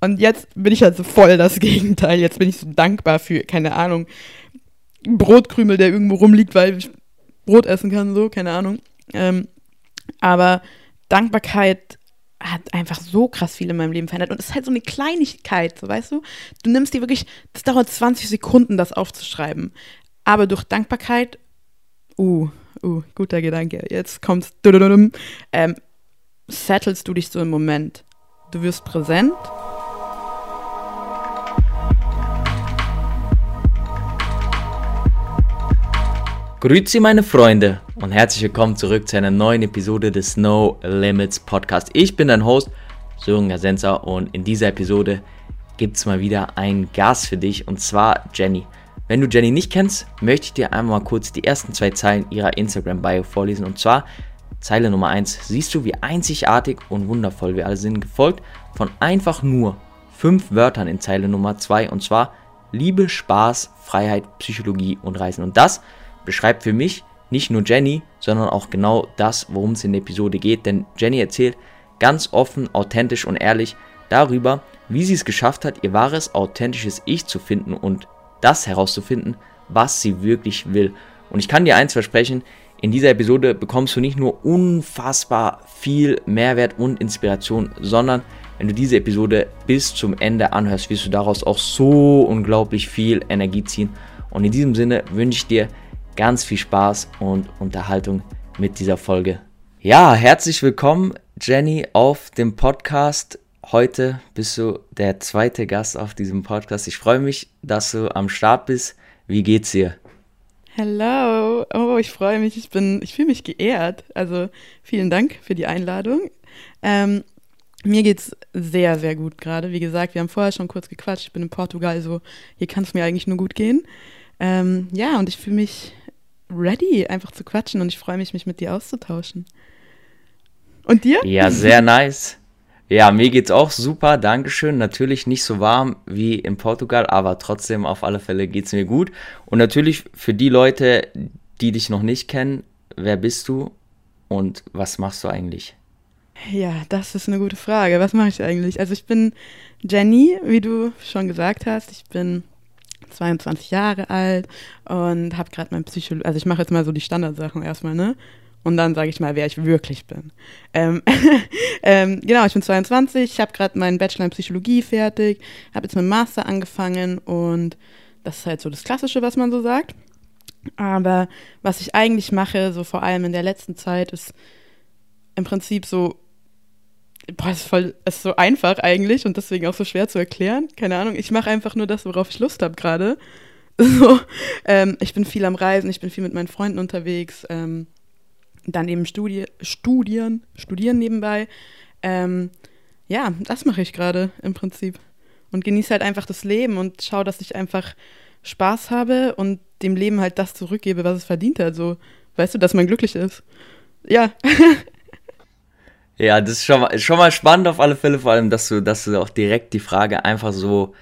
Und jetzt bin ich halt so voll das Gegenteil. Jetzt bin ich so dankbar für, keine Ahnung, Brotkrümel, der irgendwo rumliegt, weil ich Brot essen kann, so, keine Ahnung. Ähm, aber Dankbarkeit hat einfach so krass viel in meinem Leben verändert. Und es ist halt so eine Kleinigkeit, so weißt du? Du nimmst dir wirklich, das dauert 20 Sekunden, das aufzuschreiben. Aber durch Dankbarkeit, uh, uh, guter Gedanke, jetzt kommt's, ähm, settelst du dich so im Moment. Du wirst präsent Grüezi meine Freunde und herzlich willkommen zurück zu einer neuen Episode des No Limits Podcast. Ich bin dein Host Sören Gasenza und in dieser Episode gibt es mal wieder einen Gast für dich und zwar Jenny. Wenn du Jenny nicht kennst, möchte ich dir einmal kurz die ersten zwei Zeilen ihrer Instagram-Bio vorlesen und zwar Zeile Nummer 1. Siehst du, wie einzigartig und wundervoll wir alle sind, gefolgt von einfach nur fünf Wörtern in Zeile Nummer 2 und zwar Liebe, Spaß, Freiheit, Psychologie und Reisen. Und das beschreibt für mich nicht nur Jenny, sondern auch genau das, worum es in der Episode geht. Denn Jenny erzählt ganz offen, authentisch und ehrlich darüber, wie sie es geschafft hat, ihr wahres, authentisches Ich zu finden und das herauszufinden, was sie wirklich will. Und ich kann dir eins versprechen, in dieser Episode bekommst du nicht nur unfassbar viel Mehrwert und Inspiration, sondern wenn du diese Episode bis zum Ende anhörst, wirst du daraus auch so unglaublich viel Energie ziehen. Und in diesem Sinne wünsche ich dir ganz viel Spaß und Unterhaltung mit dieser Folge. Ja, herzlich willkommen, Jenny, auf dem Podcast. Heute bist du der zweite Gast auf diesem Podcast. Ich freue mich, dass du am Start bist. Wie geht's dir? Hallo. Oh, ich freue mich. Ich bin, ich fühle mich geehrt. Also vielen Dank für die Einladung. Ähm, mir geht's sehr, sehr gut gerade. Wie gesagt, wir haben vorher schon kurz gequatscht. Ich bin in Portugal, so hier kann es mir eigentlich nur gut gehen. Ähm, ja, und ich fühle mich ready, einfach zu quatschen und ich freue mich, mich mit dir auszutauschen. Und dir? Ja, sehr nice. Ja, mir geht's auch super, Dankeschön. Natürlich nicht so warm wie in Portugal, aber trotzdem auf alle Fälle geht's mir gut. Und natürlich für die Leute, die dich noch nicht kennen, wer bist du und was machst du eigentlich? Ja, das ist eine gute Frage. Was mache ich eigentlich? Also ich bin Jenny, wie du schon gesagt hast. Ich bin 22 Jahre alt und habe gerade mein Psychologie, also ich mache jetzt mal so die Standardsachen erstmal, ne? Und dann sage ich mal, wer ich wirklich bin. Ähm, ähm, genau, ich bin 22, ich habe gerade meinen Bachelor in Psychologie fertig, habe jetzt mit Master angefangen und das ist halt so das Klassische, was man so sagt. Aber was ich eigentlich mache, so vor allem in der letzten Zeit, ist im Prinzip so boah, ist voll, ist so einfach eigentlich und deswegen auch so schwer zu erklären. Keine Ahnung, ich mache einfach nur das, worauf ich Lust habe gerade. So, ähm, ich bin viel am Reisen, ich bin viel mit meinen Freunden unterwegs, ähm, dann eben Studi Studien, studieren nebenbei. Ähm, ja, das mache ich gerade im Prinzip und genieße halt einfach das Leben und schaue, dass ich einfach Spaß habe und dem Leben halt das zurückgebe, was es verdient hat. So, weißt du, dass man glücklich ist. Ja. Ja, das ist schon mal, schon mal spannend auf alle Fälle, vor allem, dass du, dass du auch direkt die Frage einfach so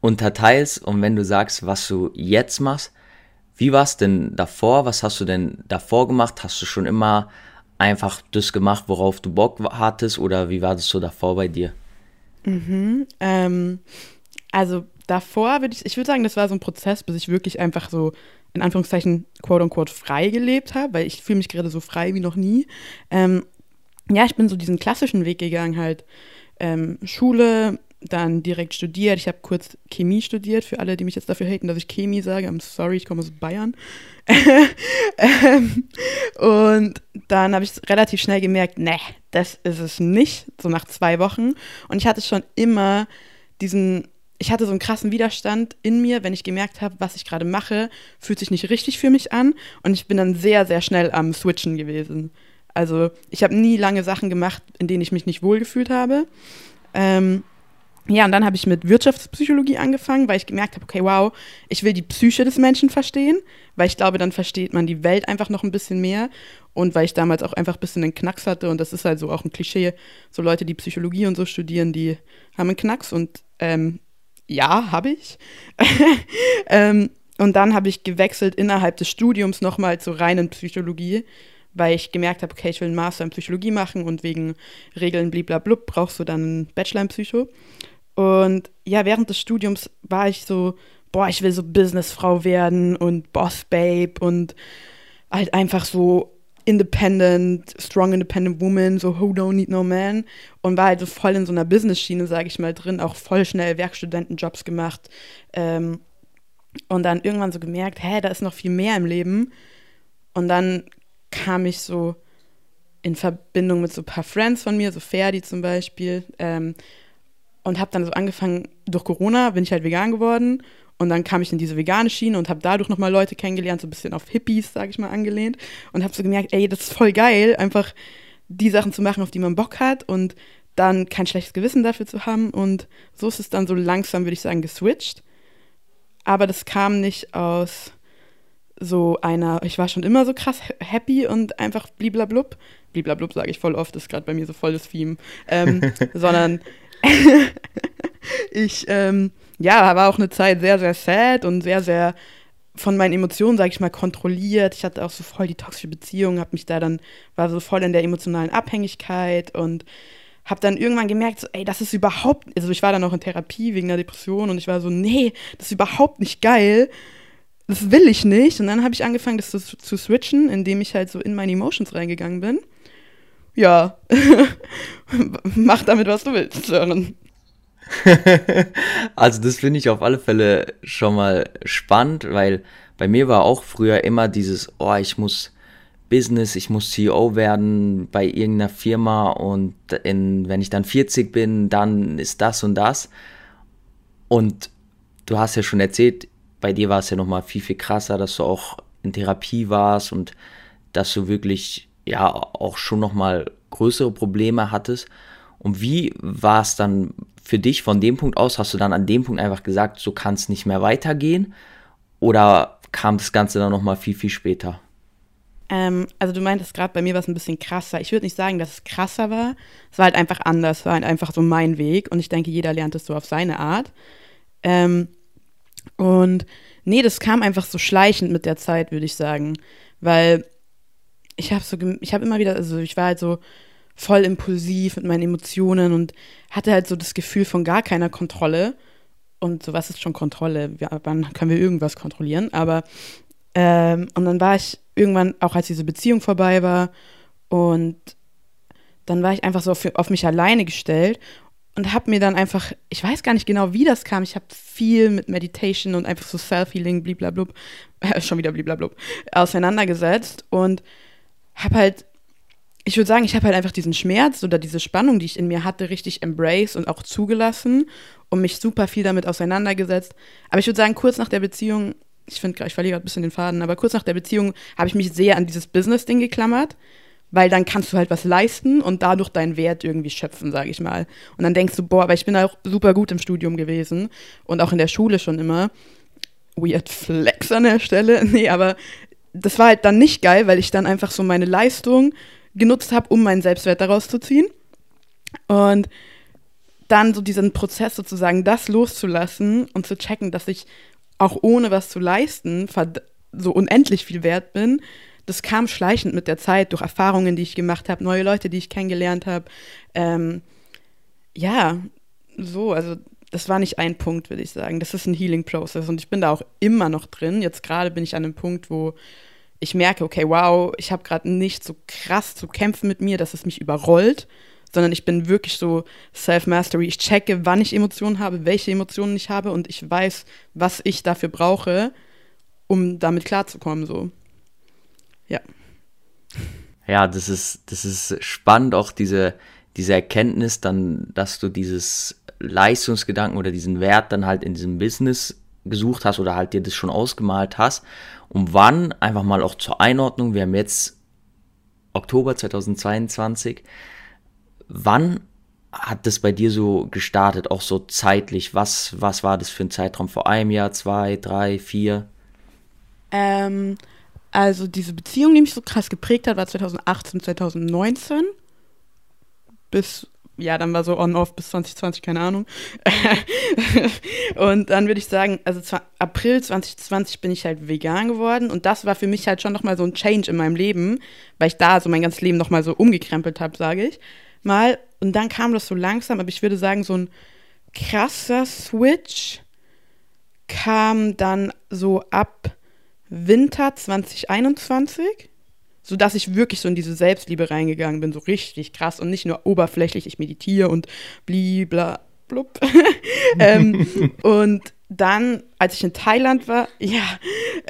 unterteilst und wenn du sagst, was du jetzt machst, wie war es denn davor? Was hast du denn davor gemacht? Hast du schon immer einfach das gemacht, worauf du Bock hattest oder wie war das so davor bei dir? Mhm, ähm, also davor würde ich, ich würde sagen, das war so ein Prozess, bis ich wirklich einfach so in Anführungszeichen quote unquote frei gelebt habe, weil ich fühle mich gerade so frei wie noch nie. Ähm, ja, ich bin so diesen klassischen Weg gegangen, halt ähm, Schule, dann direkt studiert. Ich habe kurz Chemie studiert, für alle, die mich jetzt dafür haten, dass ich Chemie sage. I'm sorry, ich komme aus Bayern. ähm, und dann habe ich relativ schnell gemerkt, ne, das ist es nicht, so nach zwei Wochen. Und ich hatte schon immer diesen, ich hatte so einen krassen Widerstand in mir, wenn ich gemerkt habe, was ich gerade mache, fühlt sich nicht richtig für mich an. Und ich bin dann sehr, sehr schnell am Switchen gewesen. Also ich habe nie lange Sachen gemacht, in denen ich mich nicht wohlgefühlt habe. Ähm, ja, und dann habe ich mit Wirtschaftspsychologie angefangen, weil ich gemerkt habe, okay, wow, ich will die Psyche des Menschen verstehen, weil ich glaube, dann versteht man die Welt einfach noch ein bisschen mehr. Und weil ich damals auch einfach ein bisschen einen Knacks hatte, und das ist halt so auch ein Klischee, so Leute, die Psychologie und so studieren, die haben einen Knacks und ähm, ja, habe ich. ähm, und dann habe ich gewechselt innerhalb des Studiums nochmal zur reinen Psychologie, weil ich gemerkt habe, okay, ich will einen Master in Psychologie machen und wegen Regeln bliblablub brauchst du dann einen Bachelor in Psycho. Und ja, während des Studiums war ich so, boah, ich will so Businessfrau werden und Boss Babe und halt einfach so independent, strong independent woman, so who don't need no man. Und war halt so voll in so einer Business-Schiene, sage ich mal, drin, auch voll schnell Werkstudentenjobs gemacht. Ähm, und dann irgendwann so gemerkt, hä, da ist noch viel mehr im Leben. Und dann kam ich so in Verbindung mit so ein paar Friends von mir, so Ferdi zum Beispiel ähm, und habe dann so angefangen, durch Corona bin ich halt vegan geworden und dann kam ich in diese vegane Schiene und habe dadurch nochmal Leute kennengelernt, so ein bisschen auf Hippies, sage ich mal, angelehnt. Und habe so gemerkt, ey, das ist voll geil, einfach die Sachen zu machen, auf die man Bock hat und dann kein schlechtes Gewissen dafür zu haben. Und so ist es dann so langsam, würde ich sagen, geswitcht. Aber das kam nicht aus so einer, ich war schon immer so krass happy und einfach bliblablub. Bliblablub sage ich voll oft, ist gerade bei mir so voll das Theme. Ähm, sondern ich, ähm, ja, war auch eine Zeit sehr, sehr sad und sehr, sehr von meinen Emotionen, sage ich mal, kontrolliert. Ich hatte auch so voll die toxische Beziehung, habe mich da dann, war so voll in der emotionalen Abhängigkeit und habe dann irgendwann gemerkt, so, ey, das ist überhaupt, also ich war dann auch in Therapie wegen der Depression und ich war so, nee, das ist überhaupt nicht geil. Das will ich nicht. Und dann habe ich angefangen, das zu, zu switchen, indem ich halt so in meine Emotions reingegangen bin. Ja, mach damit, was du willst, also das finde ich auf alle Fälle schon mal spannend, weil bei mir war auch früher immer dieses, oh, ich muss Business, ich muss CEO werden bei irgendeiner Firma und in, wenn ich dann 40 bin, dann ist das und das. Und du hast ja schon erzählt, bei dir war es ja nochmal viel, viel krasser, dass du auch in Therapie warst und dass du wirklich ja auch schon nochmal größere Probleme hattest. Und wie war es dann für dich von dem Punkt aus? Hast du dann an dem Punkt einfach gesagt, so kann es nicht mehr weitergehen? Oder kam das Ganze dann nochmal viel, viel später? Ähm, also du meintest gerade, bei mir war es ein bisschen krasser. Ich würde nicht sagen, dass es krasser war. Es war halt einfach anders, es war halt einfach so mein Weg. Und ich denke, jeder lernt es so auf seine Art. Ähm, und nee, das kam einfach so schleichend mit der Zeit, würde ich sagen. Weil ich habe so, ich immer wieder, also ich war halt so, voll impulsiv mit meinen Emotionen und hatte halt so das Gefühl von gar keiner Kontrolle. Und so was ist schon Kontrolle? wann können wir irgendwas kontrollieren? Aber ähm, und dann war ich irgendwann, auch als diese Beziehung vorbei war, und dann war ich einfach so auf, auf mich alleine gestellt und habe mir dann einfach, ich weiß gar nicht genau, wie das kam. Ich habe viel mit Meditation und einfach so Self-Healing, bliblablub, äh, schon wieder bliblablub, auseinandergesetzt und habe halt ich würde sagen, ich habe halt einfach diesen Schmerz oder diese Spannung, die ich in mir hatte, richtig embraced und auch zugelassen und mich super viel damit auseinandergesetzt. Aber ich würde sagen, kurz nach der Beziehung, ich finde, ich verliere gerade ein bisschen den Faden, aber kurz nach der Beziehung habe ich mich sehr an dieses Business-Ding geklammert, weil dann kannst du halt was leisten und dadurch deinen Wert irgendwie schöpfen, sage ich mal. Und dann denkst du, boah, aber ich bin auch super gut im Studium gewesen und auch in der Schule schon immer. Weird Flex an der Stelle. Nee, aber das war halt dann nicht geil, weil ich dann einfach so meine Leistung genutzt habe, um meinen Selbstwert daraus zu ziehen. Und dann so diesen Prozess sozusagen, das loszulassen und zu checken, dass ich auch ohne was zu leisten so unendlich viel wert bin, das kam schleichend mit der Zeit, durch Erfahrungen, die ich gemacht habe, neue Leute, die ich kennengelernt habe. Ähm, ja, so, also das war nicht ein Punkt, würde ich sagen. Das ist ein Healing-Prozess und ich bin da auch immer noch drin. Jetzt gerade bin ich an einem Punkt, wo ich merke, okay, wow, ich habe gerade nicht so krass zu kämpfen mit mir, dass es mich überrollt, sondern ich bin wirklich so Self-Mastery. Ich checke, wann ich Emotionen habe, welche Emotionen ich habe und ich weiß, was ich dafür brauche, um damit klarzukommen. So. Ja. Ja, das ist, das ist spannend, auch diese, diese Erkenntnis dann, dass du dieses Leistungsgedanken oder diesen Wert dann halt in diesem Business gesucht hast oder halt dir das schon ausgemalt hast. Und wann, einfach mal auch zur Einordnung, wir haben jetzt Oktober 2022, wann hat das bei dir so gestartet, auch so zeitlich? Was, was war das für ein Zeitraum? Vor einem Jahr, zwei, drei, vier? Ähm, also diese Beziehung, die mich so krass geprägt hat, war 2018, 2019 bis ja, dann war so on-off bis 2020, keine Ahnung. und dann würde ich sagen, also April 2020 bin ich halt vegan geworden und das war für mich halt schon nochmal so ein Change in meinem Leben, weil ich da so mein ganzes Leben nochmal so umgekrempelt habe, sage ich mal. Und dann kam das so langsam, aber ich würde sagen, so ein krasser Switch kam dann so ab Winter 2021, sodass ich wirklich so in diese Selbstliebe reingegangen bin, so richtig krass und nicht nur oberflächlich, ich meditiere und blibla blub. ähm, und dann, als ich in Thailand war, ja,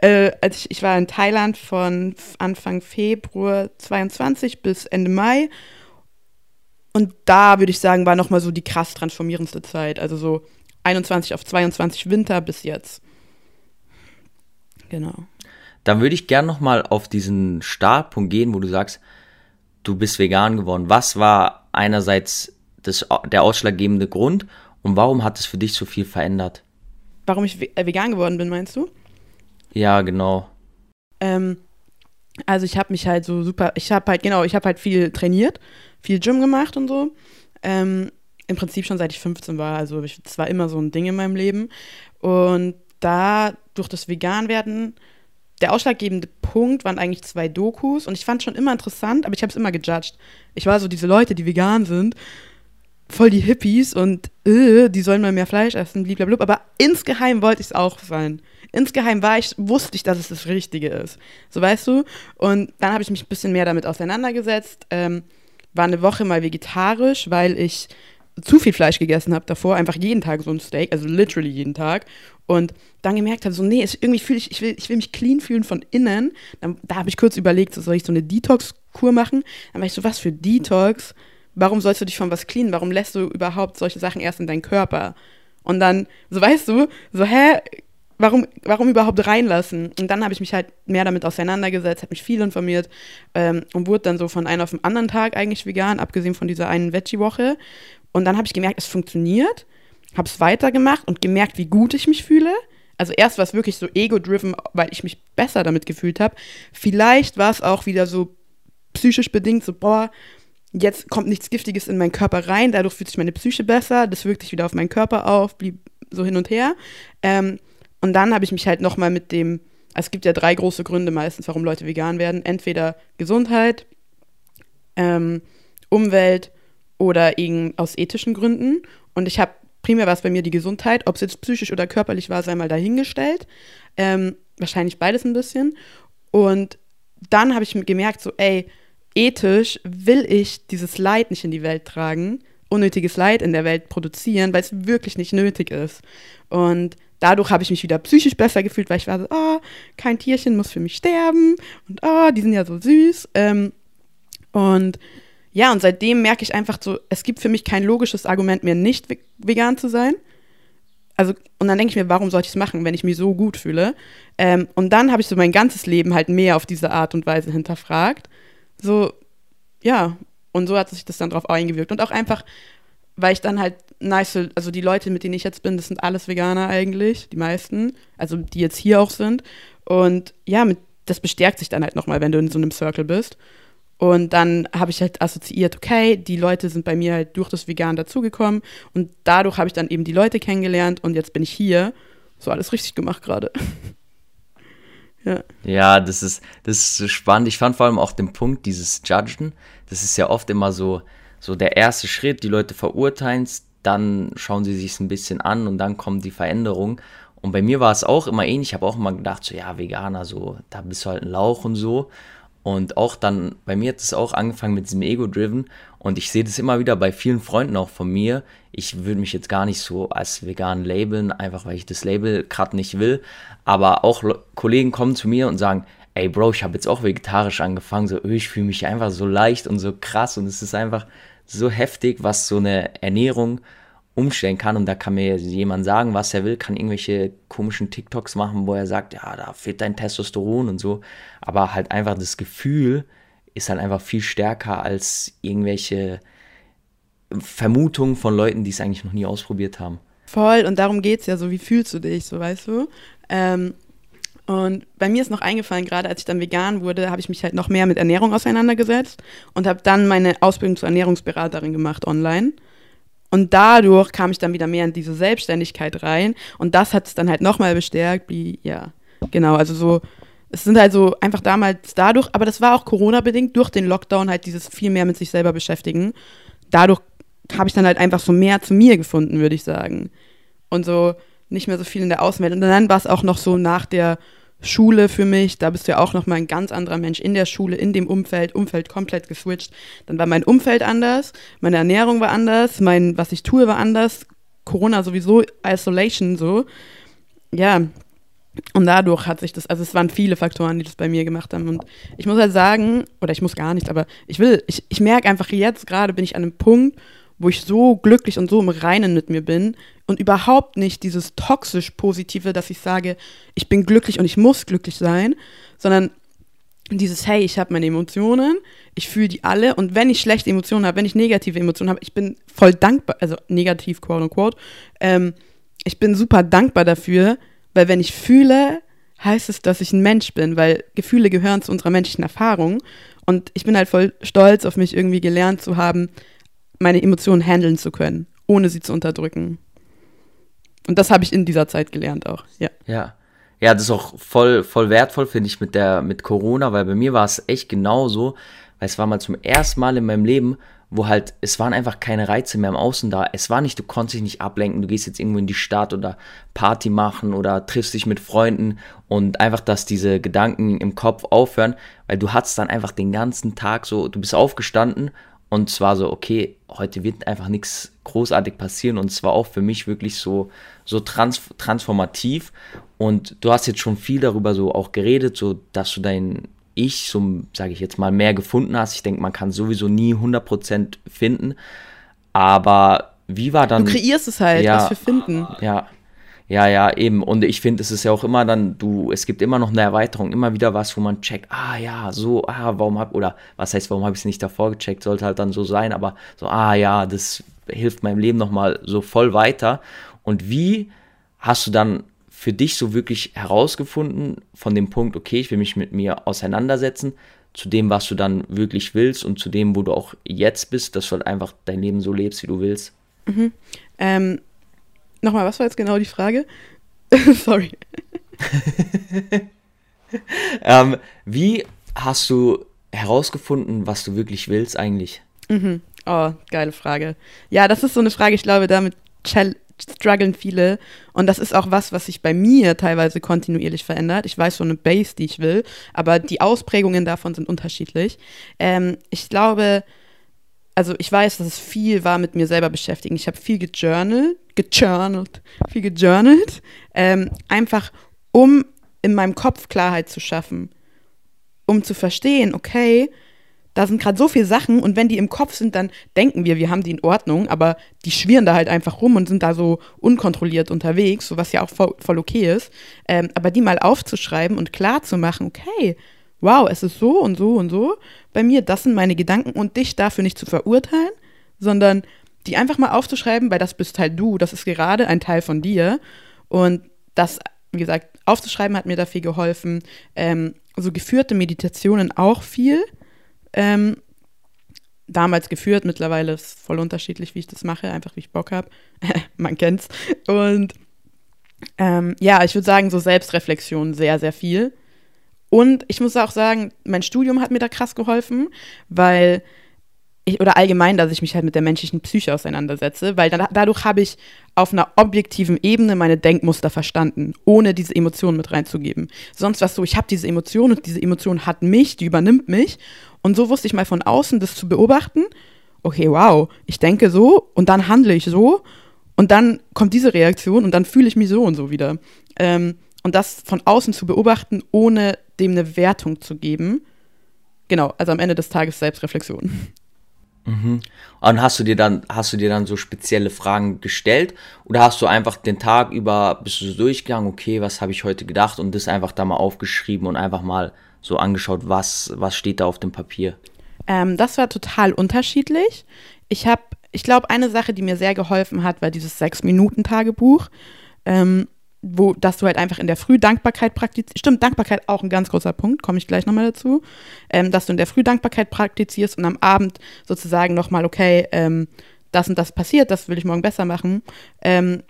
äh, als ich, ich war in Thailand von Anfang Februar 22 bis Ende Mai. Und da würde ich sagen, war nochmal so die krass transformierendste Zeit. Also so 21 auf 22 Winter bis jetzt. Genau. Dann würde ich gerne nochmal auf diesen Startpunkt gehen, wo du sagst, du bist vegan geworden. Was war einerseits das, der ausschlaggebende Grund und warum hat es für dich so viel verändert? Warum ich äh, vegan geworden bin, meinst du? Ja, genau. Ähm, also ich habe mich halt so super, ich habe halt, genau, ich habe halt viel trainiert, viel Gym gemacht und so. Ähm, Im Prinzip schon seit ich 15 war, also es war immer so ein Ding in meinem Leben. Und da durch das Veganwerden, der ausschlaggebende Punkt waren eigentlich zwei Dokus und ich fand schon immer interessant, aber ich habe es immer gejudged. Ich war so diese Leute, die vegan sind voll die Hippies und äh, die sollen mal mehr Fleisch essen, blablabla. Aber insgeheim wollte ich es auch sein. Insgeheim war ich, wusste ich, dass es das Richtige ist. So weißt du? Und dann habe ich mich ein bisschen mehr damit auseinandergesetzt. Ähm, war eine Woche mal vegetarisch, weil ich zu viel Fleisch gegessen habe davor, einfach jeden Tag so ein Steak, also literally jeden Tag. Und dann gemerkt habe, so, nee, irgendwie fühle ich, ich will, ich will mich clean fühlen von innen. Dann, da habe ich kurz überlegt, so, soll ich so eine Detox-Kur machen? Dann war ich so, was für Detox? warum sollst du dich von was cleanen? Warum lässt du überhaupt solche Sachen erst in deinen Körper? Und dann, so weißt du, so, hä, warum, warum überhaupt reinlassen? Und dann habe ich mich halt mehr damit auseinandergesetzt, habe mich viel informiert ähm, und wurde dann so von einem auf den anderen Tag eigentlich vegan, abgesehen von dieser einen Veggie-Woche. Und dann habe ich gemerkt, es funktioniert, habe es weitergemacht und gemerkt, wie gut ich mich fühle. Also erst war es wirklich so ego-driven, weil ich mich besser damit gefühlt habe. Vielleicht war es auch wieder so psychisch bedingt, so, boah, jetzt kommt nichts Giftiges in meinen Körper rein, dadurch fühlt sich meine Psyche besser, das wirkt sich wieder auf meinen Körper auf, blieb so hin und her. Ähm, und dann habe ich mich halt nochmal mit dem, also es gibt ja drei große Gründe meistens, warum Leute vegan werden. Entweder Gesundheit, ähm, Umwelt oder eben aus ethischen Gründen. Und ich habe primär war es bei mir die Gesundheit, ob es jetzt psychisch oder körperlich war, sei mal dahingestellt. Ähm, wahrscheinlich beides ein bisschen. Und dann habe ich gemerkt, so, ey, ethisch will ich dieses Leid nicht in die Welt tragen, unnötiges Leid in der Welt produzieren, weil es wirklich nicht nötig ist. Und dadurch habe ich mich wieder psychisch besser gefühlt, weil ich war so, oh, kein Tierchen muss für mich sterben und oh, die sind ja so süß. Ähm, und ja, und seitdem merke ich einfach so, es gibt für mich kein logisches Argument mehr, nicht vegan zu sein. Also, und dann denke ich mir, warum sollte ich es machen, wenn ich mich so gut fühle? Ähm, und dann habe ich so mein ganzes Leben halt mehr auf diese Art und Weise hinterfragt so, ja, und so hat sich das dann drauf eingewirkt. Und auch einfach, weil ich dann halt nice, also die Leute, mit denen ich jetzt bin, das sind alles Veganer eigentlich, die meisten, also die jetzt hier auch sind. Und ja, mit, das bestärkt sich dann halt nochmal, wenn du in so einem Circle bist. Und dann habe ich halt assoziiert, okay, die Leute sind bei mir halt durch das Vegan dazugekommen. Und dadurch habe ich dann eben die Leute kennengelernt und jetzt bin ich hier. So alles richtig gemacht gerade. Ja. ja, das ist, das ist spannend. Ich fand vor allem auch den Punkt, dieses Judgen, das ist ja oft immer so, so der erste Schritt, die Leute verurteilen es, dann schauen sie sich ein bisschen an und dann kommt die Veränderung. Und bei mir war es auch immer ähnlich. Ich habe auch immer gedacht, so ja, Veganer, so, da bist du halt ein Lauch und so. Und auch dann, bei mir hat es auch angefangen mit diesem Ego-Driven. Und ich sehe das immer wieder bei vielen Freunden auch von mir. Ich würde mich jetzt gar nicht so als vegan labeln, einfach weil ich das Label gerade nicht will. Aber auch Kollegen kommen zu mir und sagen, ey Bro, ich habe jetzt auch vegetarisch angefangen. So, ich fühle mich einfach so leicht und so krass. Und es ist einfach so heftig, was so eine Ernährung umstellen kann. Und da kann mir jemand sagen, was er will, kann irgendwelche komischen TikToks machen, wo er sagt, ja, da fehlt dein Testosteron und so. Aber halt einfach das Gefühl ist halt einfach viel stärker als irgendwelche Vermutungen von Leuten, die es eigentlich noch nie ausprobiert haben. Voll, und darum geht es ja so, wie fühlst du dich, so weißt du? Ähm, und bei mir ist noch eingefallen, gerade als ich dann vegan wurde, habe ich mich halt noch mehr mit Ernährung auseinandergesetzt und habe dann meine Ausbildung zur Ernährungsberaterin gemacht online. Und dadurch kam ich dann wieder mehr in diese Selbstständigkeit rein. Und das hat es dann halt nochmal bestärkt, wie, ja, genau, also so, es sind halt so einfach damals dadurch, aber das war auch Corona-bedingt, durch den Lockdown halt dieses viel mehr mit sich selber beschäftigen. Dadurch habe ich dann halt einfach so mehr zu mir gefunden, würde ich sagen. Und so nicht mehr so viel in der Außenwelt. Und dann war es auch noch so nach der Schule für mich, da bist du ja auch noch mal ein ganz anderer Mensch in der Schule, in dem Umfeld, Umfeld komplett geswitcht. Dann war mein Umfeld anders, meine Ernährung war anders, mein, was ich tue, war anders. Corona sowieso, Isolation so. Ja, und dadurch hat sich das, also es waren viele Faktoren, die das bei mir gemacht haben. Und ich muss halt sagen, oder ich muss gar nicht, aber ich will, ich, ich merke einfach jetzt gerade bin ich an einem Punkt, wo ich so glücklich und so im Reinen mit mir bin und überhaupt nicht dieses toxisch Positive, dass ich sage, ich bin glücklich und ich muss glücklich sein, sondern dieses, hey, ich habe meine Emotionen, ich fühle die alle und wenn ich schlechte Emotionen habe, wenn ich negative Emotionen habe, ich bin voll dankbar, also negativ, quote unquote, ähm, ich bin super dankbar dafür, weil wenn ich fühle, heißt es, dass ich ein Mensch bin, weil Gefühle gehören zu unserer menschlichen Erfahrung und ich bin halt voll stolz auf mich irgendwie gelernt zu haben, meine Emotionen handeln zu können, ohne sie zu unterdrücken. Und das habe ich in dieser Zeit gelernt auch, ja. Ja. Ja, das ist auch voll, voll wertvoll, finde ich, mit der, mit Corona, weil bei mir war es echt genauso, weil es war mal zum ersten Mal in meinem Leben, wo halt, es waren einfach keine Reize mehr im Außen da. Es war nicht, du konntest dich nicht ablenken, du gehst jetzt irgendwo in die Stadt oder Party machen oder triffst dich mit Freunden und einfach, dass diese Gedanken im Kopf aufhören, weil du hattest dann einfach den ganzen Tag so, du bist aufgestanden und zwar so, okay, heute wird einfach nichts großartig passieren. Und zwar auch für mich wirklich so, so trans transformativ. Und du hast jetzt schon viel darüber so auch geredet, so dass du dein Ich, so sage ich jetzt mal, mehr gefunden hast. Ich denke, man kann sowieso nie 100% finden. Aber wie war dann. Du kreierst es halt, ja, was wir finden. Ja, ja, ja, eben. Und ich finde, es ist ja auch immer dann, du, es gibt immer noch eine Erweiterung, immer wieder was, wo man checkt, ah ja, so, ah, warum hab, oder was heißt, warum habe ich es nicht davor gecheckt, sollte halt dann so sein, aber so, ah ja, das hilft meinem Leben nochmal so voll weiter. Und wie hast du dann für dich so wirklich herausgefunden, von dem Punkt, okay, ich will mich mit mir auseinandersetzen, zu dem, was du dann wirklich willst und zu dem, wo du auch jetzt bist, dass du halt einfach dein Leben so lebst, wie du willst? Mhm. Ähm, Nochmal, was war jetzt genau die Frage? Sorry. ähm, wie hast du herausgefunden, was du wirklich willst eigentlich? Mhm. Oh, geile Frage. Ja, das ist so eine Frage, ich glaube, damit strugglen viele. Und das ist auch was, was sich bei mir teilweise kontinuierlich verändert. Ich weiß so eine Base, die ich will, aber die Ausprägungen davon sind unterschiedlich. Ähm, ich glaube, also ich weiß, dass es viel war mit mir selber beschäftigen. Ich habe viel gejournalt, gejournalt, viel gejournalt, ähm, einfach um in meinem Kopf Klarheit zu schaffen, um zu verstehen, okay, da sind gerade so viele Sachen und wenn die im Kopf sind, dann denken wir, wir haben die in Ordnung, aber die schwirren da halt einfach rum und sind da so unkontrolliert unterwegs, so was ja auch voll, voll okay ist. Ähm, aber die mal aufzuschreiben und klar zu machen, okay, wow, es ist so und so und so bei mir, das sind meine Gedanken und dich dafür nicht zu verurteilen, sondern die einfach mal aufzuschreiben, weil das bist halt du, das ist gerade ein Teil von dir. Und das, wie gesagt, aufzuschreiben hat mir da viel geholfen. Ähm, so geführte Meditationen auch viel. Ähm, damals geführt, mittlerweile ist voll unterschiedlich, wie ich das mache, einfach wie ich Bock habe. Man kennt's. Und ähm, ja, ich würde sagen, so Selbstreflexion sehr, sehr viel. Und ich muss auch sagen, mein Studium hat mir da krass geholfen, weil ich, oder allgemein, dass ich mich halt mit der menschlichen Psyche auseinandersetze, weil dann, dadurch habe ich auf einer objektiven Ebene meine Denkmuster verstanden, ohne diese Emotionen mit reinzugeben. Sonst war es so, ich habe diese Emotion und diese Emotion hat mich, die übernimmt mich. Und so wusste ich mal von außen das zu beobachten. Okay, wow, ich denke so und dann handle ich so und dann kommt diese Reaktion und dann fühle ich mich so und so wieder. Ähm, und das von außen zu beobachten, ohne dem eine Wertung zu geben. Genau, also am Ende des Tages Selbstreflexion. Mhm. Und hast du dir dann, hast du dir dann so spezielle Fragen gestellt oder hast du einfach den Tag über, bist du so durchgegangen, okay, was habe ich heute gedacht und das einfach da mal aufgeschrieben und einfach mal so angeschaut, was, was steht da auf dem Papier? Ähm, das war total unterschiedlich. Ich habe, ich glaube, eine Sache, die mir sehr geholfen hat, war dieses Sechs-Minuten-Tagebuch. Ähm, wo, dass du halt einfach in der Früh Dankbarkeit praktizierst. Stimmt, Dankbarkeit auch ein ganz großer Punkt, komme ich gleich nochmal dazu. Ähm, dass du in der Früh Dankbarkeit praktizierst und am Abend sozusagen nochmal, okay, ähm, das und das passiert, das will ich morgen besser machen. Ähm,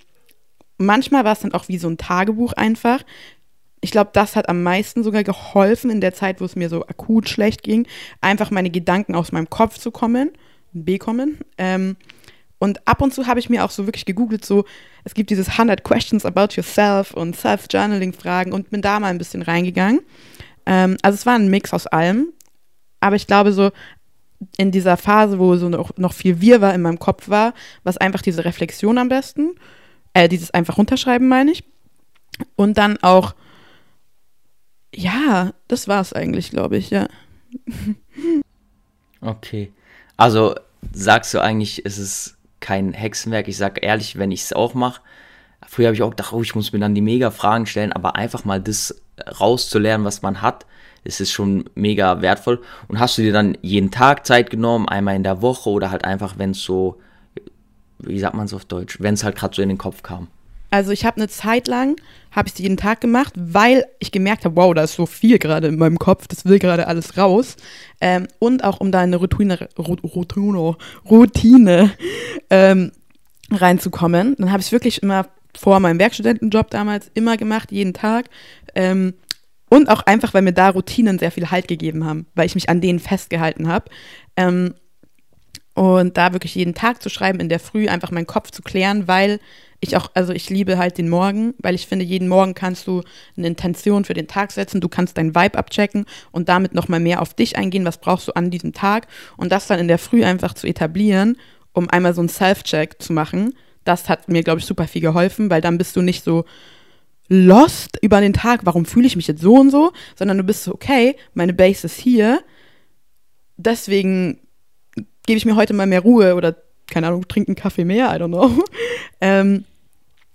manchmal war es dann auch wie so ein Tagebuch einfach. Ich glaube, das hat am meisten sogar geholfen in der Zeit, wo es mir so akut schlecht ging, einfach meine Gedanken aus meinem Kopf zu kommen, bekommen. Ähm, Und ab und zu habe ich mir auch so wirklich gegoogelt, so, es gibt dieses 100 Questions about yourself und Self-Journaling-Fragen und bin da mal ein bisschen reingegangen. Ähm, also es war ein Mix aus allem. Aber ich glaube, so in dieser Phase, wo so noch, noch viel Wirrwarr in meinem Kopf war, was einfach diese Reflexion am besten. Äh, dieses einfach runterschreiben, meine ich. Und dann auch, ja, das war es eigentlich, glaube ich, ja. Okay. Also sagst du eigentlich, es ist kein Hexenwerk. Ich sag ehrlich, wenn ich es auch mache, früher habe ich auch gedacht, oh, ich muss mir dann die mega Fragen stellen, aber einfach mal das rauszulernen, was man hat, ist es schon mega wertvoll. Und hast du dir dann jeden Tag Zeit genommen, einmal in der Woche oder halt einfach, wenn es so wie sagt man es auf Deutsch, wenn es halt gerade so in den Kopf kam? Also ich habe eine Zeit lang, habe ich es jeden Tag gemacht, weil ich gemerkt habe, wow, da ist so viel gerade in meinem Kopf, das will gerade alles raus. Ähm, und auch um da eine Routine, Routine, Routine ähm, reinzukommen. Dann habe ich es wirklich immer vor meinem Werkstudentenjob damals immer gemacht, jeden Tag. Ähm, und auch einfach, weil mir da Routinen sehr viel Halt gegeben haben, weil ich mich an denen festgehalten habe. Ähm, und da wirklich jeden Tag zu schreiben, in der Früh einfach meinen Kopf zu klären, weil ich auch, also ich liebe halt den Morgen, weil ich finde, jeden Morgen kannst du eine Intention für den Tag setzen, du kannst deinen Vibe abchecken und damit nochmal mehr auf dich eingehen, was brauchst du an diesem Tag und das dann in der Früh einfach zu etablieren, um einmal so einen Self-Check zu machen, das hat mir, glaube ich, super viel geholfen, weil dann bist du nicht so lost über den Tag, warum fühle ich mich jetzt so und so, sondern du bist so, okay, meine Base ist hier, deswegen gebe ich mir heute mal mehr Ruhe oder, keine Ahnung, trinke einen Kaffee mehr, I don't know. ähm,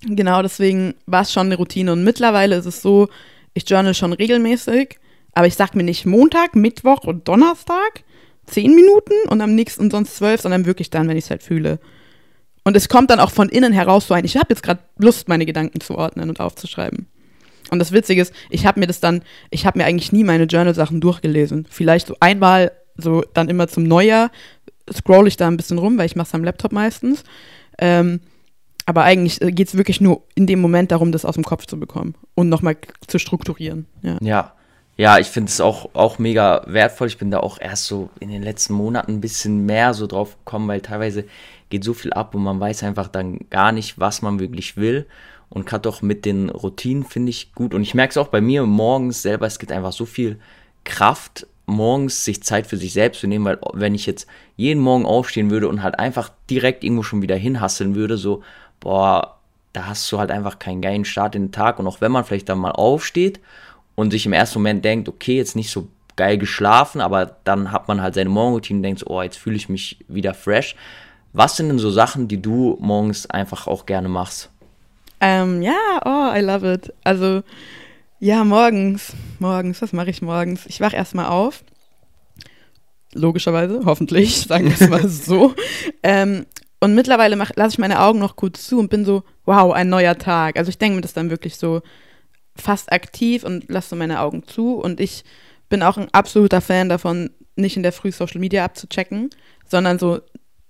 genau, deswegen war es schon eine Routine. Und mittlerweile ist es so, ich journal schon regelmäßig, aber ich sage mir nicht Montag, Mittwoch und Donnerstag zehn Minuten und am nächsten sonst zwölf, sondern wirklich dann, wenn ich es halt fühle. Und es kommt dann auch von innen heraus so ein, ich habe jetzt gerade Lust, meine Gedanken zu ordnen und aufzuschreiben. Und das Witzige ist, ich habe mir das dann, ich habe mir eigentlich nie meine Journal-Sachen durchgelesen. Vielleicht so einmal, so dann immer zum Neujahr, scroll ich da ein bisschen rum, weil ich mache es am Laptop meistens. Ähm, aber eigentlich äh, geht es wirklich nur in dem Moment darum, das aus dem Kopf zu bekommen und nochmal zu strukturieren. Ja, ja. ja ich finde es auch, auch mega wertvoll. Ich bin da auch erst so in den letzten Monaten ein bisschen mehr so drauf gekommen, weil teilweise geht so viel ab und man weiß einfach dann gar nicht, was man wirklich will. Und gerade auch mit den Routinen finde ich gut. Und ich merke es auch bei mir morgens selber, es gibt einfach so viel Kraft morgens sich Zeit für sich selbst zu nehmen, weil wenn ich jetzt jeden Morgen aufstehen würde und halt einfach direkt irgendwo schon wieder hinhasseln würde, so, boah, da hast du halt einfach keinen geilen Start in den Tag. Und auch wenn man vielleicht dann mal aufsteht und sich im ersten Moment denkt, okay, jetzt nicht so geil geschlafen, aber dann hat man halt seine Morgenroutine und denkt, so, oh, jetzt fühle ich mich wieder fresh. Was sind denn so Sachen, die du morgens einfach auch gerne machst? Ähm, ja, oh, I love it. Also, ja, morgens. Morgens, was mache ich morgens? Ich wache erstmal auf. Logischerweise, hoffentlich, sagen wir es mal so. ähm, und mittlerweile lasse ich meine Augen noch kurz zu und bin so, wow, ein neuer Tag. Also ich denke mir das dann wirklich so fast aktiv und lasse so meine Augen zu. Und ich bin auch ein absoluter Fan davon, nicht in der Früh Social Media abzuchecken, sondern so